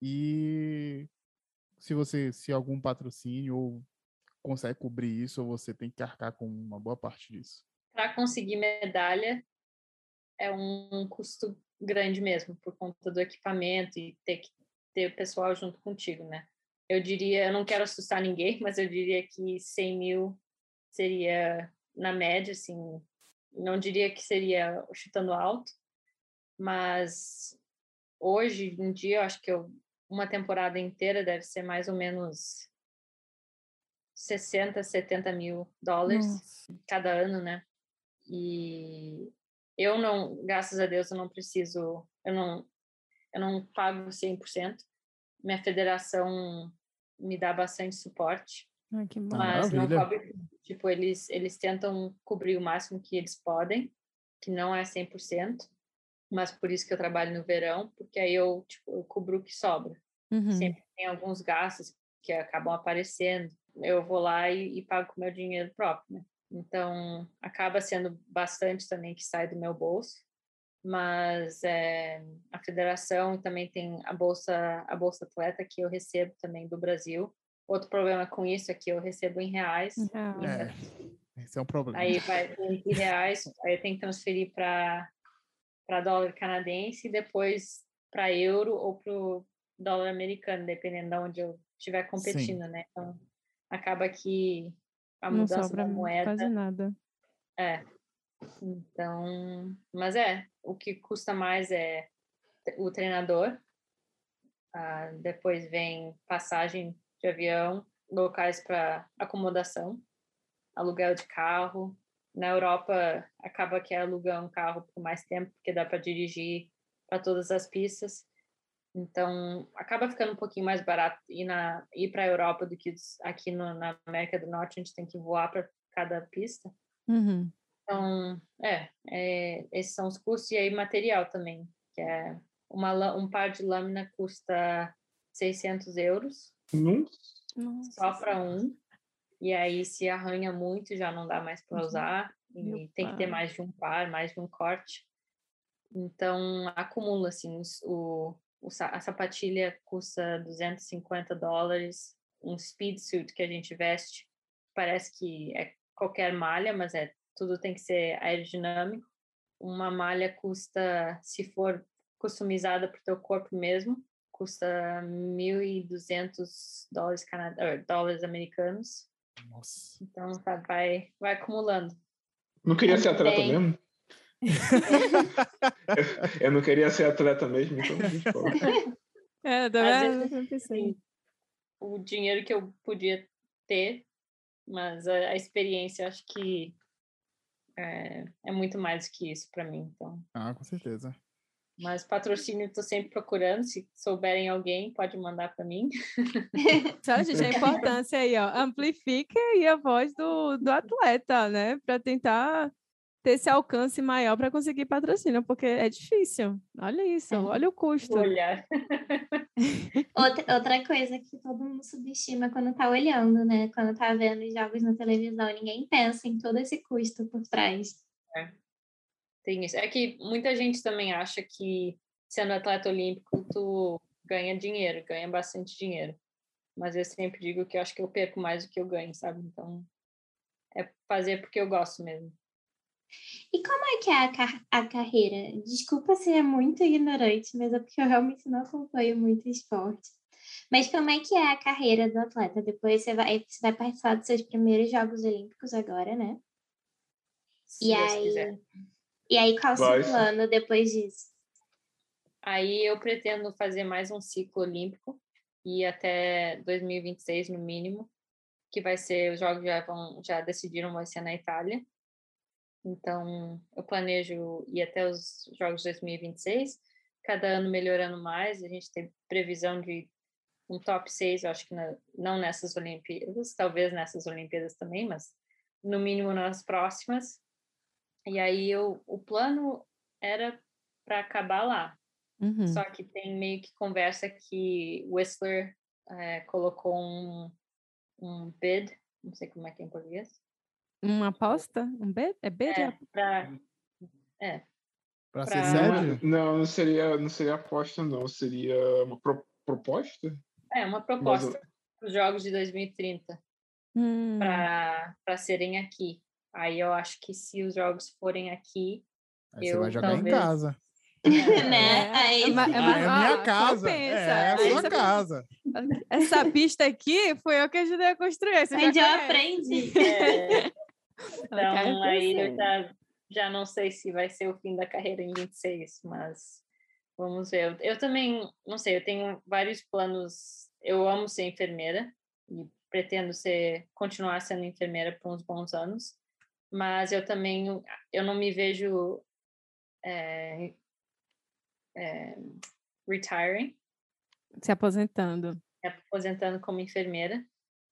e se você, se algum patrocínio ou consegue cobrir isso, ou você tem que arcar com uma boa parte disso. Para conseguir medalha é um custo grande mesmo, por conta do equipamento e ter que ter o pessoal junto contigo, né? Eu diria, eu não quero assustar ninguém, mas eu diria que 100 mil seria na média, assim, não diria que seria chutando alto, mas hoje em dia eu acho que eu, uma temporada inteira deve ser mais ou menos 60, 70 mil dólares Nossa. cada ano, né? E eu não, graças a Deus, eu não preciso, eu não, eu não pago 100%. Minha federação me dá bastante suporte, Ai, que bom. mas não cobre, tipo, eles, eles tentam cobrir o máximo que eles podem, que não é 100%, mas por isso que eu trabalho no verão, porque aí eu, tipo, eu cubro o que sobra. Uhum. Sempre tem alguns gastos que acabam aparecendo. Eu vou lá e, e pago com meu dinheiro próprio, né? Então, acaba sendo bastante também que sai do meu bolso. Mas é, a federação também tem a bolsa, a bolsa atleta que eu recebo também do Brasil. Outro problema com isso é que eu recebo em reais. Ah, É, esse é um problema. Aí vai em reais, aí eu tenho que transferir para para dólar canadense e depois para euro ou para o dólar americano, dependendo de onde eu estiver competindo, né? Então acaba que a não mudança sobra da moeda quase nada. é. Então, mas é, o que custa mais é o treinador. Ah, depois vem passagem de avião, locais para acomodação, aluguel de carro. Na Europa, acaba que aluga um carro por mais tempo, porque dá para dirigir para todas as pistas. Então, acaba ficando um pouquinho mais barato ir, na, ir para a Europa do que aqui no, na América do Norte, a gente tem que voar para cada pista. Uhum. Então, é, é, esses são os custos e aí material também, que é uma, um par de lâmina custa 600 euros. Nossa. Só para um. E aí, se arranha muito, já não dá mais para usar. E Meu tem que ter pai. mais de um par, mais de um corte. Então, acumula, assim, o, o, a sapatilha custa 250 dólares. Um speed suit que a gente veste, parece que é qualquer malha, mas é tudo tem que ser aerodinâmico. Uma malha custa, se for customizada para o teu corpo mesmo, custa 1.200 dólares, canad... eh, dólares americanos. Nossa. Então, tá, vai, vai acumulando. Não queria ser atleta Bem. mesmo? eu, eu não queria ser atleta mesmo, então a gente pode. É, Às vezes, Eu pensei. assim, o dinheiro que eu podia ter, mas a, a experiência, eu acho que é, é muito mais que isso para mim. Então, Ah, com certeza. Mas patrocínio estou sempre procurando. Se souberem alguém, pode mandar para mim. Só, gente, a importância aí, ó. Amplifica aí a voz do, do atleta, né? Para tentar ter esse alcance maior para conseguir patrocínio, porque é difícil. Olha isso, É. olha o custo. Olhar. Outra, outra coisa que todo mundo subestima quando tá olhando, né? Quando tá vendo os jogos na televisão, ninguém pensa em todo esse custo por trás. Tem isso. É que muita gente também acha que sendo atleta olímpico, tu ganha dinheiro, ganha bastante dinheiro. Mas eu sempre digo que eu acho que eu perco mais do que eu ganho, sabe? Então, é fazer porque eu gosto mesmo. E como é que é a, car- a carreira? Desculpa se é muito ignorante, mas é porque eu realmente não acompanho muito esporte. Mas como é que é a carreira do atleta? Depois você vai, você vai participar dos seus primeiros Jogos Olímpicos agora, né? Se E Deus aí, quiser. E aí qual o seu plano depois disso? Aí eu pretendo fazer mais um ciclo olímpico e até 2026 no mínimo, que vai ser os jogos já vão já decidiram vai ser na Itália. Então, eu planejo ir até os jogos de 2026, cada ano melhorando mais, a gente tem previsão de um top 6, eu acho que na- não nessas Olimpíadas, talvez nessas Olimpíadas também, mas no mínimo nas próximas. E aí eu, o plano era para acabar lá, Uhum. só que tem meio que conversa que Whistler eh, colocou um, um bid, não sei como é que é em português, Uma aposta? Um B? É B de é, aposta? para Pra ser Pra- sério? Não, não seria, não seria aposta, não. Seria uma pro- proposta? é, uma proposta para os Jogos de 2030 Hum, para serem aqui. Aí eu acho que se os jogos forem aqui, Aí você eu vai jogar talvez- em casa. né? Aí, É, mas- Ah, mas- é ó, minha casa. compensa. É, é a sua você- casa. Essa pista aqui foi eu que ajudei a construir. Você já onde eu conhece. aprendi. é, Ela cai então aí eu já, já não sei se vai ser o fim da carreira em 26, mas vamos ver. Eu, eu também, não sei, eu tenho vários planos. Eu amo ser enfermeira e pretendo ser continuar sendo enfermeira por uns bons anos, mas eu também eu não me vejo é, é, retiring, Se aposentando. me aposentando como enfermeira.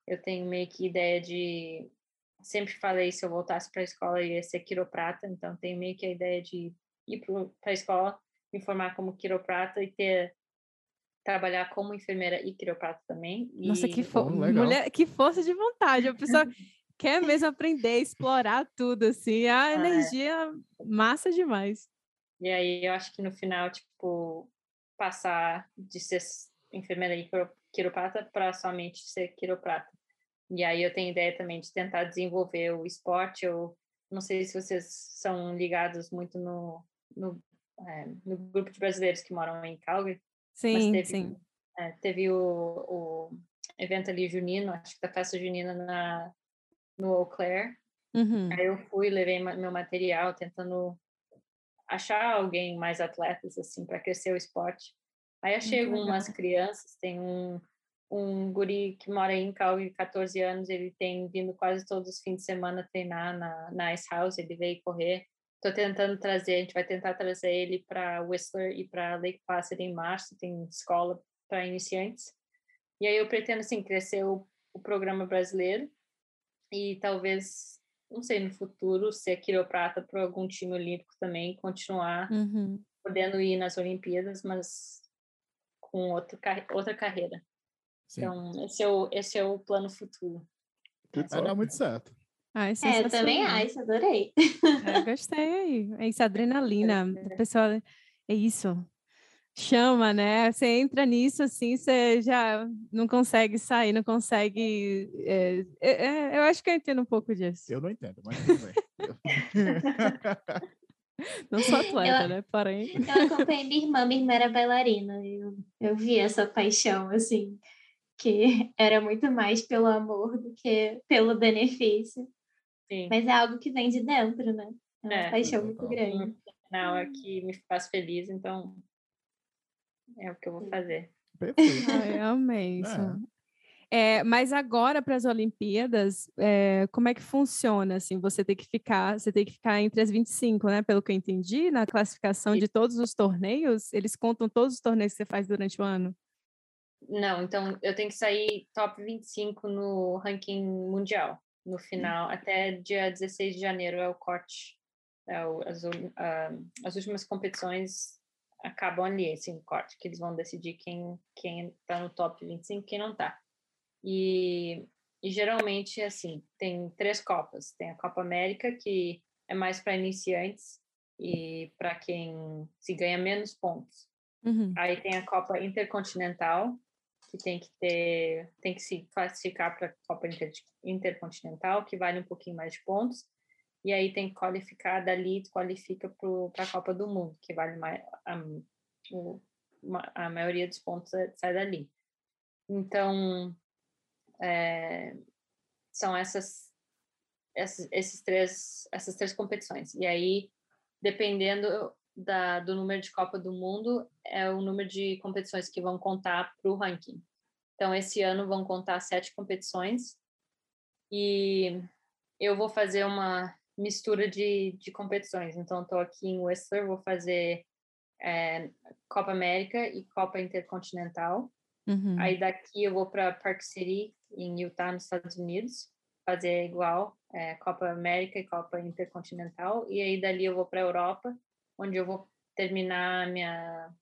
Eu tenho meio que ideia de sempre falei se eu voltasse para a escola eu ia ser quiroprata, então tenho meio que a ideia de ir para a escola, me formar como quiroprata e ter trabalhar como enfermeira e quiroprata também. Nossa, e- que, fo legal. mulher, que força de vontade. A pessoa quer mesmo aprender, explorar tudo, assim. A é. energia massa demais. E aí eu acho que no final, tipo, passar de ser enfermeira e quiro- quiroprata para somente ser quiroprata. E aí eu tenho ideia também de tentar desenvolver o esporte. Eu não sei se vocês são ligados muito no, no, é, no grupo de brasileiros que moram em Calgary. Sim, teve, sim. é, teve o, o evento ali junino, acho que da festa junina na, no Eau Claire. Uhum. Aí eu fui, levei meu material, tentando achar alguém mais atletas, assim, para crescer o esporte. Aí achei Muito algumas crianças, tem um, um guri que mora em Calgary, 14 anos, ele tem vindo quase todos os fins de semana treinar na, na Ice House, ele veio correr. Estou tentando trazer, a gente vai tentar trazer ele para Whistler e para Lake Placid em março, tem escola para iniciantes. E aí eu pretendo, assim, crescer o, o programa brasileiro e talvez, não sei, no futuro, ser quiroprata para algum time olímpico também, continuar Uhum. podendo ir nas Olimpíadas, mas com outro, outra carreira. Sim. Então, esse é, o, esse é o plano futuro. Vai dar muito certo. Ah, é, eu também acho, adorei. É, gostei. É isso, adrenalina. O pessoal, é isso. Chama, né? Você entra nisso assim, você já não consegue sair, não consegue. É, é, é eu acho que eu entendo um pouco disso. Eu não entendo, mas tudo bem. Não sou atleta, eu, né? Porém. Eu acompanhei minha irmã, minha irmã era bailarina. Eu, eu vi essa paixão, assim, que era muito mais pelo amor do que pelo benefício. Sim. Mas é algo que vem de dentro, né? É uma é, paixão muito grande. Não, é que me faz feliz, então é o que eu vou fazer. Perfeito. Ai, amei isso. É. É, mas agora para as Olimpíadas, é, como é que funciona? Assim, você tem que ficar, você tem que ficar entre as 25, né? Pelo que eu entendi, na classificação de todos os torneios, eles contam todos os torneios que você faz durante o ano. Não, então eu tenho que sair top 25 no ranking mundial no final, até dia 16 de janeiro é o corte. É o, as, uh, as últimas competições acabam ali, assim, o corte, que eles vão decidir quem quem está no top 25 e quem não está. E, e geralmente, assim, tem três Copas. Tem a Copa América, que é mais para iniciantes e para quem se ganha menos pontos. Uhum. Aí tem a Copa Intercontinental, que tem que ter, tem que se classificar para a Copa Inter, Intercontinental, que vale um pouquinho mais de pontos. E aí tem que qualificar dali, qualifica para a Copa do Mundo, que vale mais a, a, maioria dos pontos é, sai dali. Então, é, são essas, essas, esses três, essas três competições. E aí, dependendo da, do número de Copa do Mundo, é o número de competições que vão contar para o ranking. Então, esse ano vão contar sete competições e eu vou fazer uma mistura de, de competições. Então, estou aqui em Whistler, vou fazer é, Copa América e Copa Intercontinental. Uhum. Aí daqui eu vou para Park City, em Utah, nos Estados Unidos, fazer igual, é, Copa América e Copa Intercontinental. E aí dali eu vou para Europa, onde eu vou terminar minha,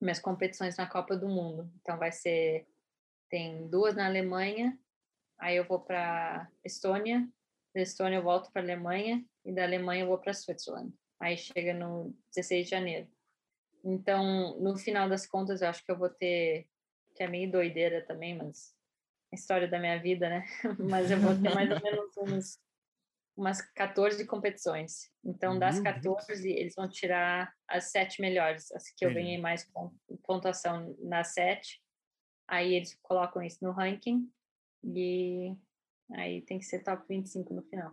minhas competições na Copa do Mundo. Então vai ser, tem duas na Alemanha, aí eu vou para Estônia, da Estônia eu volto para a Alemanha e da Alemanha eu vou para Switzerland. Aí chega no 16 de janeiro. Então, no final das contas, eu acho que eu vou ter que é meio doideira também, mas a história da minha vida, né? mas eu vou ter mais ou menos uns, umas 14 competições. Então, das 14, eles vão tirar as sete melhores, as que eu ganhei mais pontuação nas sete. Aí eles colocam isso no ranking e aí tem que ser top 25 no final.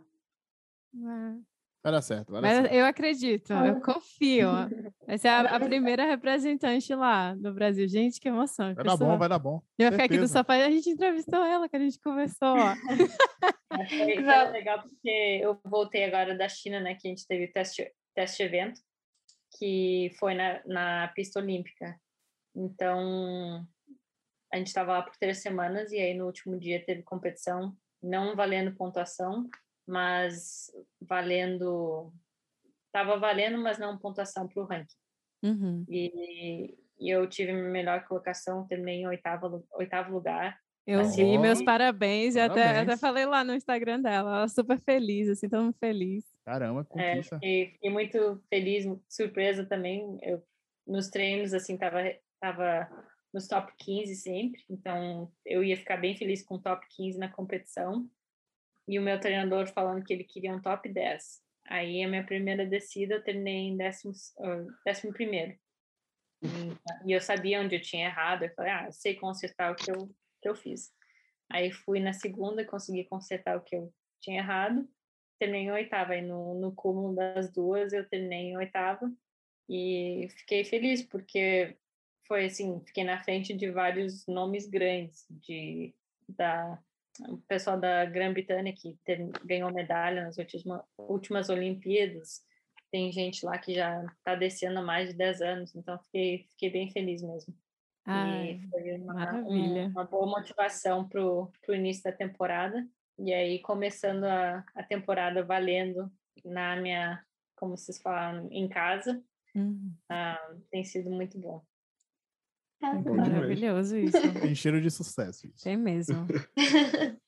Ah. Vai dar certo, vai dar Mas certo. eu acredito, eu confio. Essa é a, a, primeira representante lá no Brasil. Gente, que emoção. Vai dar bom, vai dar bom. Eu vou ficar aqui do sofá a gente entrevistou ela, que a gente conversou. Foi, foi legal porque eu voltei agora da China, né? Que a gente teve teste, teste evento, que foi na, na pista olímpica. Então, a gente estava lá por três semanas e aí no último dia teve competição, não valendo pontuação, mas valendo. Estava valendo, mas não pontuação para o ranking. Uhum. E, e, eu tive a melhor colocação, terminei em oitavo, oitavo lugar. Eu assim, vi, meus parabéns, parabéns. e até, até falei lá no Instagram dela, ela super feliz, assim, mundo feliz. Caramba, é, conquista. É, fiquei, fiquei, muito feliz, surpresa também. Eu, nos treinos, assim, tava, tava nos top 15 sempre, então eu ia ficar bem feliz com o top 15 na competição e o meu treinador falando que ele queria um top 10. Aí a minha primeira descida eu terminei em décimo, uh, décimo primeiro. E, e, eu sabia onde eu tinha errado. Eu falei, ah, eu sei consertar o que eu, que eu fiz. Aí fui na segunda, consegui consertar o que eu tinha errado. Terminei em oitava. Aí no, no cúmulo das duas eu terminei em oitava. E fiquei feliz, porque foi assim, fiquei na frente de vários nomes grandes de, da, o pessoal da Grã-Bretanha que teve, ganhou medalha nas últimas, últimas Olimpíadas. Tem gente lá que já está descendo há mais de 10 anos, então fiquei, fiquei bem feliz mesmo. Ai, e foi uma, um, uma boa motivação para o início da temporada. E aí, começando a, a temporada valendo na minha, como vocês falaram, em casa. Uhum. Ah, tem sido muito bom. Tá Bom demais. Maravilhoso isso. Tem cheiro de sucesso. Isso. Tem mesmo.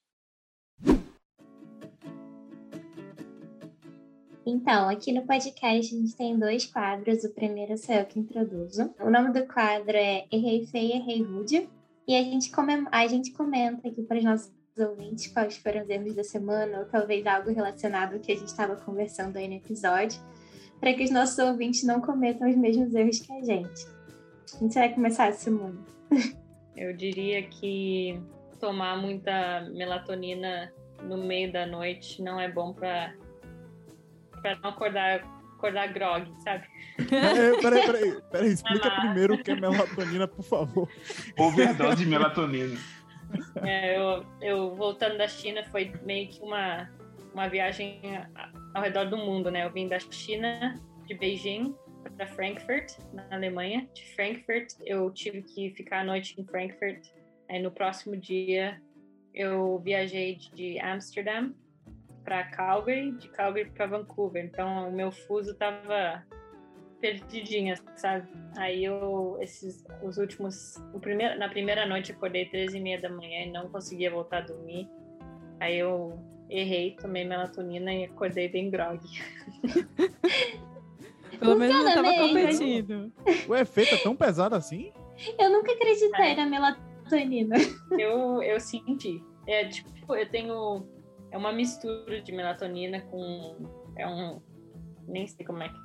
Então, aqui no podcast a gente tem dois quadros. O primeiro sou eu que introduzo. O nome do quadro é Errei Feia, Errei Rude. E a gente, comem- a gente comenta aqui para os nossos ouvintes quais foram os erros da semana, ou talvez algo relacionado ao que a gente estava conversando aí no episódio, para que os nossos ouvintes não cometam os mesmos erros que a gente. A gente vai começar, Simone. Eu diria que tomar muita melatonina no meio da noite não é bom para para não acordar acordar grog, sabe? É, peraí, peraí, peraí, explica Ah. primeiro o que é melatonina, por favor. Overdose de melatonina. É, eu, eu voltando da China foi meio que uma uma viagem a- ao redor do mundo, né? Eu vim da China, de Beijing para Frankfurt, na Alemanha. De Frankfurt, eu tive que ficar a noite em Frankfurt. Aí no próximo dia eu viajei de Amsterdam para Calgary, de Calgary para Vancouver. Então o meu fuso tava perdidinha, sabe? Aí eu esses os últimos, o primeiro, na primeira noite eu acordei três e meia da manhã e não conseguia voltar a dormir. Aí eu errei, tomei melatonina e acordei bem grog. Pelo menos não tava mesmo. competindo. O efeito é tão pesado assim? Eu nunca acreditei na melatonina. Eu, eu senti. É tipo, eu tenho. É uma mistura de melatonina com. É um. Nem sei como é que.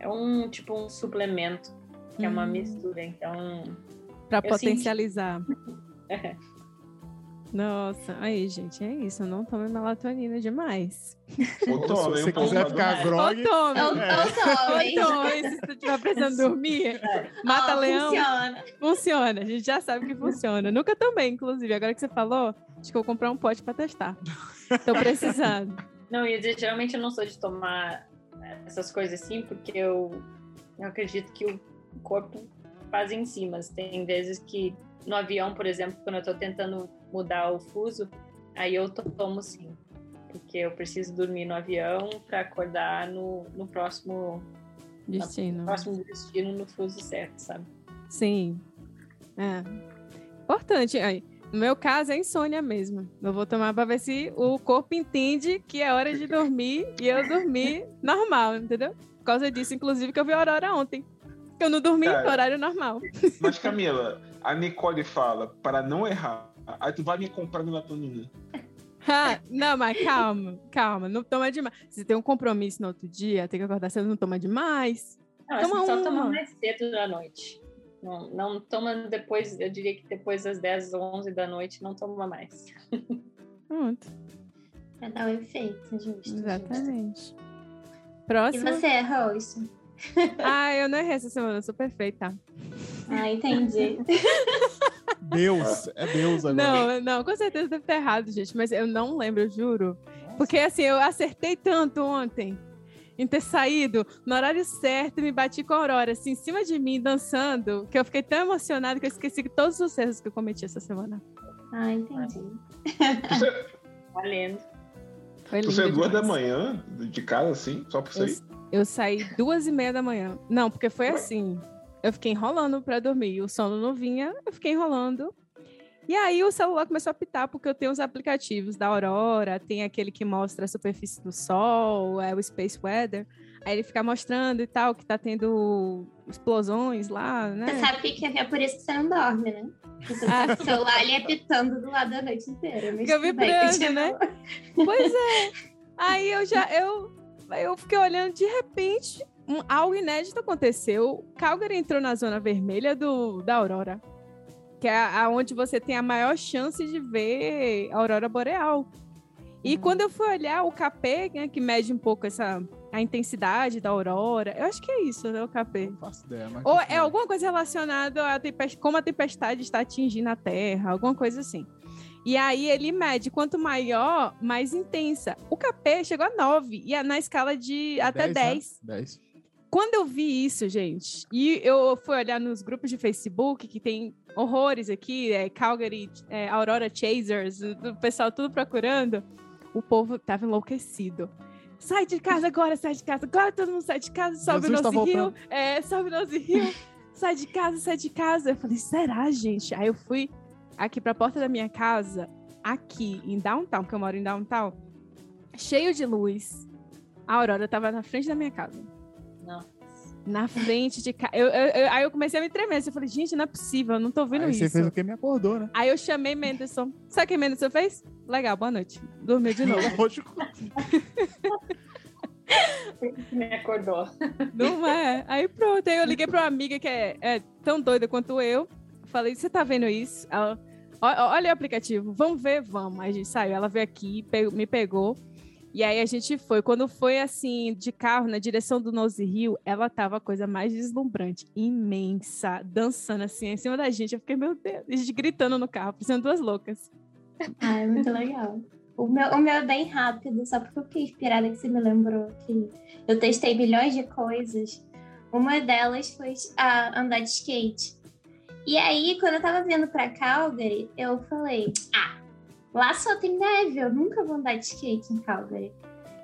É um tipo um suplemento, que é uma Hum. mistura. Então. Pra Eu senti. Nossa, aí, gente, é isso. Não tome melatonina demais. Ou Se tome você um pouco quiser ficar dormir. Ou tome. Ou, ou Ou tome. tome. Se você estiver precisando dormir, mata Ó, leão. Funciona. Funciona. A gente já sabe que funciona. Nunca tomei, inclusive. Agora que você falou, acho que eu vou comprar um pote pra testar. Tô precisando. Não, ia dizer, geralmente eu não sou de tomar essas coisas assim, porque eu, eu acredito que o corpo faz em si, mas tem vezes que no avião, por exemplo, quando eu tô tentando mudar o fuso, aí eu to- tomo sim. Porque eu preciso dormir no avião para acordar no, no próximo, Destino. próximo destino no fuso certo, sabe? Sim. É. Importante. Aí, no meu caso, é insônia mesmo. Eu vou tomar pra ver se o corpo entende que é hora de dormir e eu dormir normal, entendeu? Por causa disso, inclusive, que eu vi a Aurora ontem. Eu não dormi Cara. no horário normal. Mas, Camila, a Nicole fala para não errar. Aí tu vai me comprar melatonina. Ah, não, mas calma, calma, não toma demais. Se tem um compromisso no outro dia, tem que acordar cedo, não toma demais. Não, assim, Toma só uma. toma mais cedo da noite. Não, não toma depois, eu diria que depois das 10 ou 11 da noite, não toma mais. Pronto, Pra dar o efeito, justo. justo. exatamente. E Próximo. você, Rose? Ah, eu não errei essa semana, eu sou perfeita. Ah, entendi. Deus, é Deus agora. Não, não, com certeza deve estar errado, gente, mas eu não lembro, eu juro. Porque assim, eu acertei tanto ontem em ter saído no horário certo e me bati com a Aurora, assim, em cima de mim, dançando, que eu fiquei tão emocionada que eu esqueci todos os erros que eu cometi essa semana. Ah, entendi. Valendo. Foi Tu lindo saiu duas da manhã de casa, assim, só por Eu, sair? eu saí duas e meia da manhã. Não, porque foi assim. Eu fiquei enrolando pra dormir. O sono não vinha, eu fiquei enrolando. E aí o celular começou a apitar, porque eu tenho os aplicativos da Aurora, tem aquele que mostra a superfície do Sol, é o Space Weather. Aí ele fica mostrando e tal, que tá tendo explosões lá, né? Você sabe o que é? É por isso que você não dorme, né? Ah. o celular ali apitando do lado da noite inteira. Fica vibrando, né? Pois é. Aí eu já eu eu fiquei olhando de repente, um, algo inédito aconteceu. Calgary entrou na zona vermelha do da aurora, que é aonde você tem a maior chance de ver a aurora boreal. E quando eu fui olhar o KP, né, que mede um pouco essa a intensidade da aurora, eu acho que é isso, né, o KP. Não faço ideia, mas Ou continua. é alguma coisa relacionada a como a tempestade está atingindo a Terra, alguma coisa assim. E aí ele mede quanto maior, mais intensa. O KP chegou a 9, e é na escala de até 10. Dez, né? Dez. Quando eu vi isso, gente, e eu fui olhar nos grupos de Facebook, que tem horrores aqui, é, Calgary, é, Aurora Chasers, o pessoal tudo procurando, o povo tava enlouquecido. sai de casa agora, sai de casa agora, todo mundo sai de casa, sobe Jesus o tá nosso rio, é, sobe o nosso rio, sai de casa, sai de casa. Eu falei, será, gente? Aí eu fui aqui pra porta da minha casa, aqui em downtown, que eu moro em downtown, cheio de luz. A Aurora tava na frente da minha casa. Nossa. Na frente de casa. Eu, eu- eu- aí eu comecei a me tremer. assim, Eu falei, gente, não é possível, eu não tô vendo Aí você isso. fez o que me acordou, né? Aí eu chamei Menderson. Sabe o que Menderson fez? Legal, boa noite. Dormiu de novo. Lógico. Me acordou. Não é? Aí pronto. Aí eu liguei pra uma amiga que é, é tão doida quanto eu. Falei, você tá vendo isso? Ela, "Ó- olha o aplicativo, vamos ver, vamos. Aí a gente saiu, ela veio aqui, me pegou. E aí a gente foi. Quando foi assim, de carro, na direção do Nose Rio, ela tava a coisa mais deslumbrante, imensa, dançando assim em cima da gente. Eu fiquei, meu Deus, a gente gritando no carro, parecendo duas loucas. Ah, é muito legal. O meu, o meu é bem rápido, só porque eu fiquei inspirada que você me lembrou que eu testei milhões de coisas. Uma delas foi a andar de skate. E aí, quando eu tava vindo pra Calgary, eu falei, ah, lá só tem neve, eu nunca vou andar de skate em Calgary.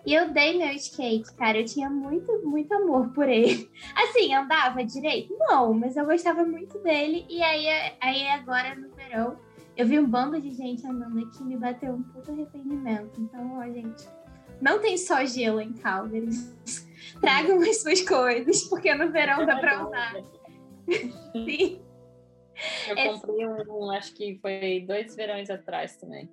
E eu dei meu skate, cara, eu tinha muito, muito amor por ele. Assim, andava direito? Não, mas eu gostava muito dele. E aí, aí agora no verão, eu vi um bando de gente andando aqui e me bateu um puto arrependimento. Então, ó, gente, não tem só gelo em Calgary. Tragam as suas coisas, porque no verão dá pra usar. Sim. Eu comprei um, acho que foi dois verões atrás também.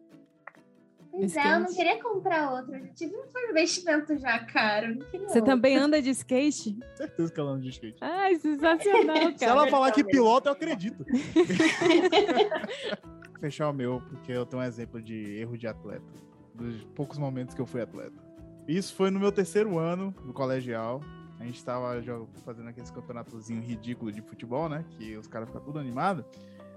Pois é, eu não queria comprar outro. Eu tive um investimento já caro. Você outro. também anda de skate? Certeza que ela anda de skate. Ai, sensacional, Se cara. ela falar que pilota, eu acredito. Fechar o meu, porque eu tenho um exemplo de erro de atleta. Dos poucos momentos que eu fui atleta. Isso foi no meu terceiro ano do colegial. A gente tava jo- fazendo aqueles campeonatozinho ridículo de futebol, né? Que os caras ficam tudo animados.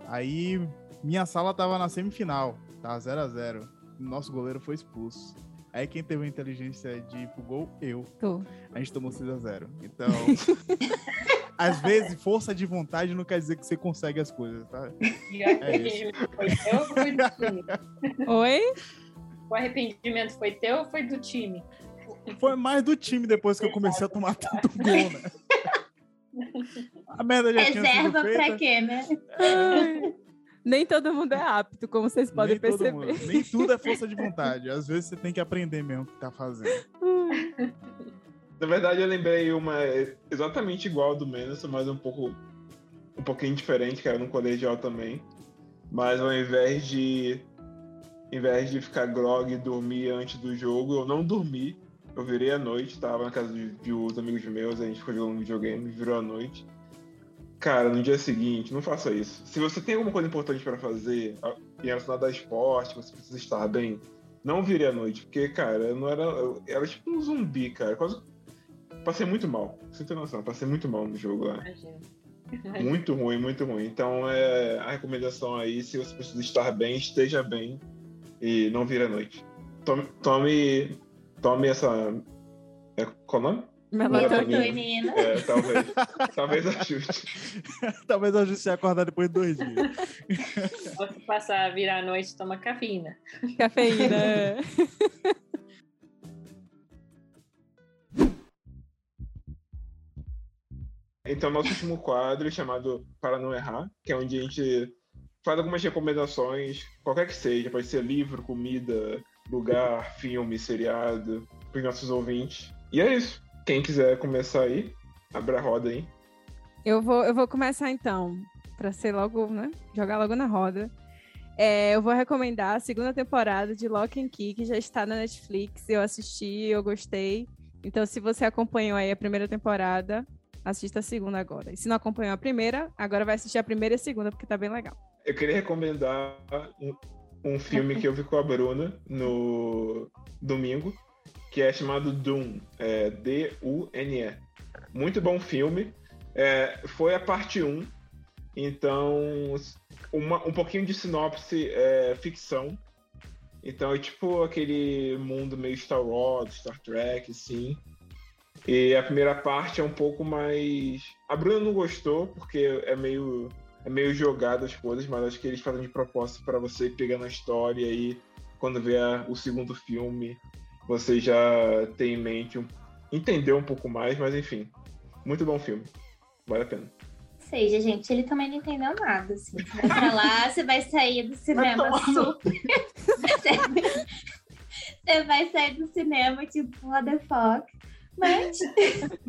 Aí minha sala tava na semifinal, tava 0 a 0 Nosso goleiro foi expulso. Aí quem teve a inteligência de ir pro gol, eu. Tô. A gente tomou 6 a 0 Então, às vezes, força de vontade não quer dizer que você consegue as coisas, tá? E o arrependimento foi teu ou foi do time? Oi? O arrependimento foi teu ou foi do time? Foi mais do time depois que eu comecei a tomar tanto gol, né? A merda já tinha sido Reserva feita. pra quê, né? Ai. Nem todo mundo é apto, como vocês podem nem perceber. mundo. Nem tudo é força de vontade. Às vezes você tem que aprender mesmo o que tá fazendo. Na verdade, eu lembrei uma exatamente igual do Menderson, mas um pouco um pouquinho diferente, que era no colegial também. Mas ao invés de ao invés de ficar grog e dormir antes do jogo, eu não dormi. Eu virei à noite, tava na casa de, de uns amigos meus, a gente ficou jogando videogame, virou à noite. Cara, no dia seguinte, não faça isso. Se você tem alguma coisa importante para fazer, a- em relacionado a esporte, você precisa estar bem, não vire à noite, porque, cara, eu não era. Eu era tipo um zumbi, cara. Quase. Passei muito mal. Você tem noção, passei muito mal no jogo lá. Imagina. Muito ruim, muito ruim. Então, é, a recomendação aí, se você precisa estar bem, esteja bem e não vire à noite. Tome, tome, tome essa. É, qual o nome? Melatonina. Melatonina. É, talvez. talvez ajude. Talvez a gente se acordar depois de dois dias. Posso passar, virar a noite, toma cafeína. Cafeína. Então, nosso último quadro, chamado Para Não Errar, que é onde a gente faz algumas recomendações, qualquer que seja, pode ser livro, comida, lugar, filme, seriado, para os nossos ouvintes. E é isso. Quem quiser começar aí, abre a roda aí. Eu vou, eu vou começar então, para ser logo, né? Jogar logo na roda. É, eu vou recomendar a segunda temporada de Lock and Key, que já está na Netflix. Eu assisti, eu gostei. Então, se você acompanhou aí a primeira temporada, assista a segunda agora. E se não acompanhou a primeira, agora vai assistir a primeira e a segunda, porque tá bem legal. Eu queria recomendar um, um filme que eu vi com a Bruna no domingo, que é chamado Doom, é, D-U-N-E. Muito bom filme. É, foi a parte 1, então uma- um pouquinho de sinopse é ficção. Então é tipo aquele mundo meio Star Wars, Star Trek, assim. E a primeira parte é um pouco mais. A Bruna não gostou, porque é meio é meio jogado as coisas, mas acho que eles fazem de propósito para você ir pegando a história e quando vê a- o segundo filme você já tem em mente, um, entender um pouco mais, mas enfim, muito bom filme. Vale a pena. seja, gente, ele também não entendeu nada, assim. Você vai pra lá, você vai sair do cinema super. você vai sair do cinema, tipo, what the fuck. Mas.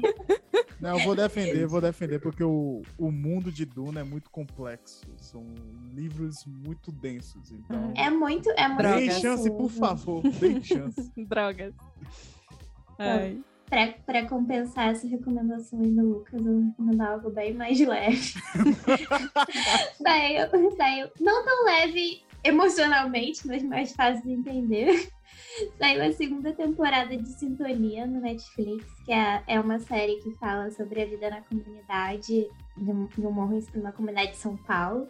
Não, eu vou defender, vou defender, porque o, o mundo de Duna é muito complexo. São livros muito densos. Então. É muito. É muito Dê Drogas. chance, por favor. Dê chance. Drogas. Ai. Pra, pra compensar essa recomendação aí do Lucas, eu vou recomendar algo bem mais leve. daí, eu, daí eu- não tão leve emocionalmente, mas mais fácil de entender. Saiu a segunda temporada de Sintonia no Netflix, que é, é uma série que fala sobre a vida na comunidade, no, morro, numa comunidade de São Paulo,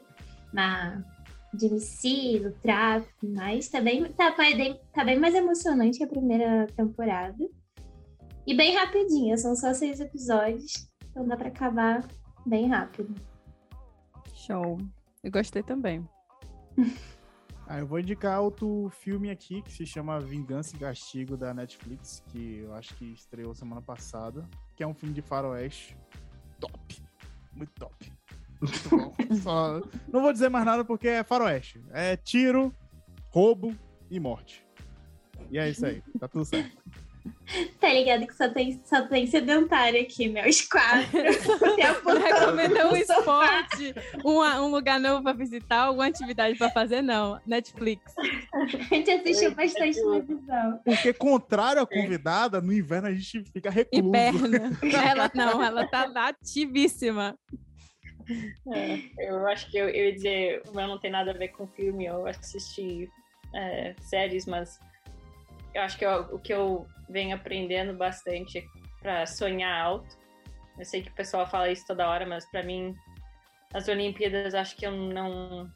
na, de MC, do tráfico e mais. Tá bem, tá, tá bem mais emocionante que a primeira temporada. E bem rapidinha, são só seis episódios, então dá pra acabar bem rápido. Show. Eu gostei também. Ah, eu vou indicar outro filme aqui que se chama Vingança e Castigo da Netflix, que eu acho que estreou semana passada, que é um filme de faroeste top. Muito top. Muito bom. Só- Não vou dizer mais nada porque é faroeste. É tiro, roubo e morte. E é isso aí, tá tudo certo. Tá ligado que só tem, só tem sedentário aqui, né? Os quatro. Recomendou um esporte, uma- um lugar novo pra visitar, alguma atividade pra fazer? Não. Netflix. A gente assistiu bastante televisão. Porque, contrário à convidada, no inverno a gente fica recluso. Hiberna. Ela não, ela tá ativíssima. É, eu acho que eu, eu ia dizer, o meu não tem nada a ver com filme, eu assisti é, séries, mas eu acho que eu- o que eu venho aprendendo bastante é para sonhar alto. Eu sei que o pessoal fala isso toda hora, mas para mim, as Olimpíadas, acho que eu não.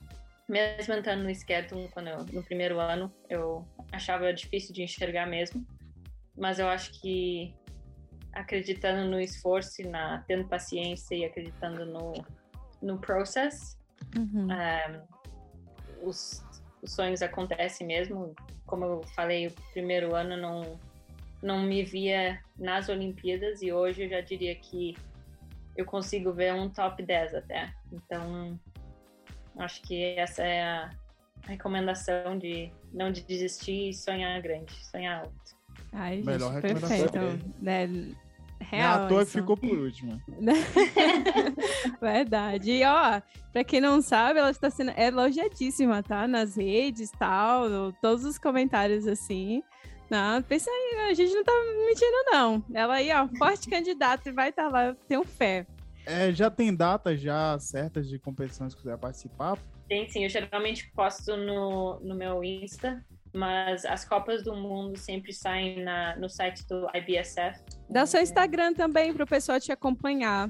Mesmo entrando no Skeleton quando eu, no primeiro ano, eu achava difícil de enxergar mesmo. Mas eu acho que acreditando no esforço, e na tendo paciência e acreditando no, no process, Uhum. é, os, os sonhos acontecem mesmo. Como eu falei, o primeiro ano não, não me via nas Olimpíadas e hoje eu já diria que eu consigo ver um top 10 até. Então, acho que essa é a recomendação de não de desistir e sonhar grande, sonhar alto. Ai, gente, Melhor recomendação. perfeito. Né? Real, à toa que isso. ficou por último. Verdade. E ó, pra quem não sabe, ela está sendo elogiadíssima, tá? Nas redes e tal, todos os comentários assim. Não, pensa aí, a gente não tá mentindo, não. Ela aí, ó, forte candidata e vai estar lá, eu tenho fé. É, já tem datas já certas de competições que você vai participar? Tem sim, eu geralmente posto no, no meu Insta, mas as Copas do Mundo sempre saem na, no site do IBSF. Dá o seu Instagram também pro pessoal te acompanhar.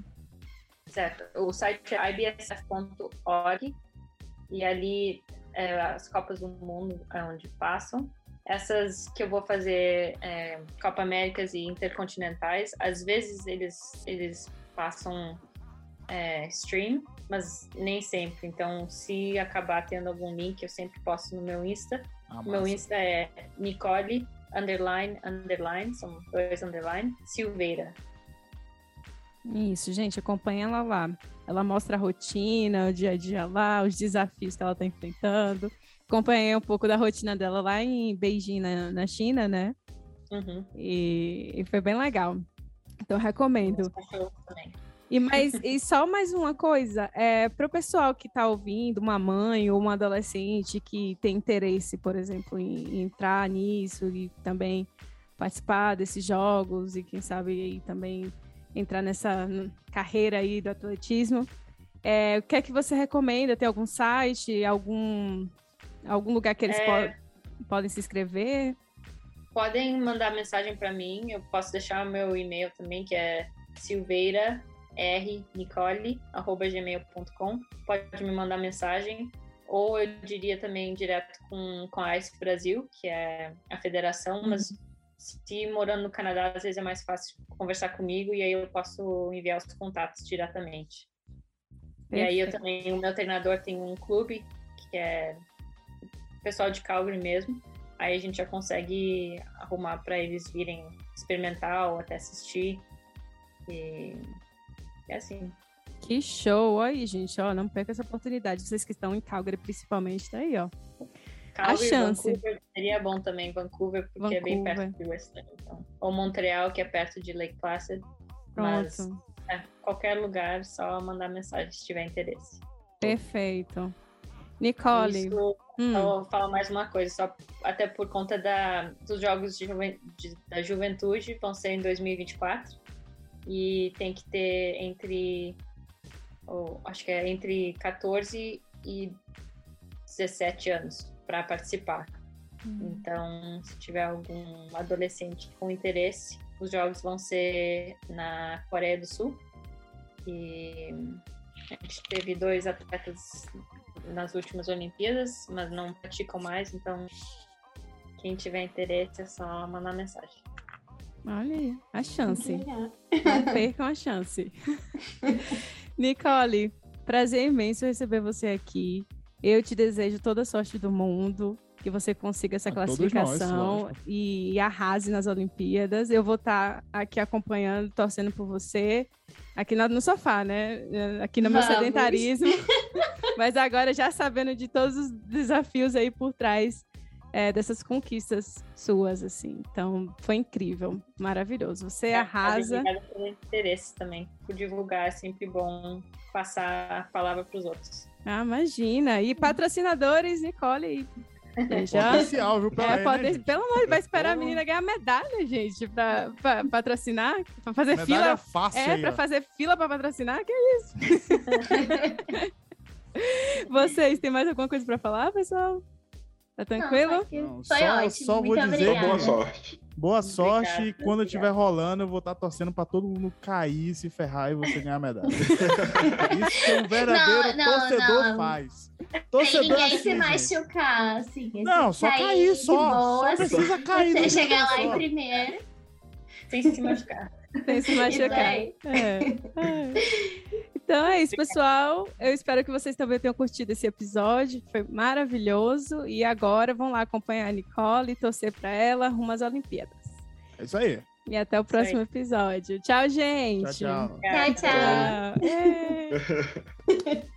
Certo. O site é ibsf.org e ali é, as Copas do Mundo é onde passam. Essas que eu vou fazer é, Copa Américas e Intercontinentais, às vezes eles, eles passam é, stream, mas nem sempre. Então, se acabar tendo algum link, eu sempre posto no meu Insta. Ah, Meu. Insta é Nicole, underline, underline, são dois underline, Silveira. Isso, gente, acompanha ela lá. Ela mostra a rotina, o dia a dia lá, os desafios que ela tá enfrentando. Acompanhei um pouco da rotina dela lá em Beijing, na, na China, né? Uhum. E, e foi bem legal. Então, recomendo. Cachorros também. E, mais, e só mais uma coisa, é, para o pessoal que está ouvindo, uma mãe ou uma adolescente que tem interesse, por exemplo, em, em entrar nisso e também participar desses jogos e quem sabe aí também entrar nessa carreira aí do atletismo, é, o que é que você recomenda? Tem algum site, algum, algum lugar que eles É. po- podem se inscrever? Podem mandar mensagem para mim, eu posso deixar o meu e-mail também, que é silveirarnicole.gmail.com. Pode me mandar mensagem, ou eu diria também direto com, com a ICE Brasil, que é a federação, mas se morando no Canadá, às vezes é mais fácil conversar comigo e aí eu posso enviar os contatos diretamente. E aí eu Perfeito. também, o meu treinador tem um clube que é pessoal de Calgary mesmo. aí a gente já consegue arrumar para eles virem experimentar ou até assistir. E é assim. Que show aí, gente. Ó, não perca essa oportunidade. Vocês que estão em Calgary, principalmente, tá aí, ó. Calgary, chance. Vancouver seria bom também, Vancouver, porque é bem Vancouver. perto de Western. Então. Ou Montreal, que é perto de Lake Placid. Mas Pronto. é, qualquer lugar, só mandar mensagem se tiver interesse. Perfeito. Nicole. Isso, hum, Só vou falar mais uma coisa, só até por conta da, dos jogos de de- da juventude, vão ser em 2024. E tem que ter entre. ou, acho que é entre 14 e 17 anos para participar. Hum. Então, se tiver algum adolescente com interesse, os jogos vão ser na Coreia do Sul. E a gente teve dois atletas nas últimas Olimpíadas, mas não praticam mais, então quem tiver interesse é só mandar mensagem. Olha aí, a chance. Não percam a chance. Nicole, prazer imenso receber você aqui. Eu te desejo toda a sorte do mundo, que você consiga essa A nós, classificação lógico. e, e arrase nas Olimpíadas. Eu vou estar aqui acompanhando, torcendo por você, aqui no, no sofá, né? Aqui no meu Vamos. sedentarismo. Mas agora já sabendo de todos os desafios aí por trás é, dessas conquistas suas, assim. Então, foi incrível, maravilhoso. Você É, arrasa. Obrigada pelo interesse também. Por divulgar, é sempre bom passar a palavra para os outros. Ah, imagina. E patrocinadores, Nicole. aí. Já. Potencial, viu? Pela É, aí, pode- né, pelo amor de Deus, vai esperar a Pô. menina ganhar medalha, gente, pra, pra patrocinar, pra fazer Medalha fila. fácil É, aí, pra ó. fazer fila pra patrocinar? Que isso? Vocês, tem mais alguma coisa pra falar, pessoal? Tá tranquilo? Não, que Não, foi só- ótimo. só vou dizer boa sorte. Boa sorte. Obrigada, e quando obrigada. estiver rolando, eu vou estar torcendo pra todo mundo cair, se ferrar e você ganhar a medalha. Isso que um verdadeiro Não, não, torcedor não. faz. Sem Torcedor ninguém assim, se machucar, assim. assim, Não, só cair, de só. boa, Só precisa cair. Você chegar lá só. em primeiro. Sem se machucar. Tem se machucar. É. É. Então é isso, pessoal. Eu espero que vocês também tenham curtido esse episódio. Foi maravilhoso. E agora vão lá acompanhar a Nicole e torcer para ela rumo às Olimpíadas. É isso aí. E até o próximo episódio. Tchau, gente. Tchau, tchau. Tchau, tchau. Tchau. É.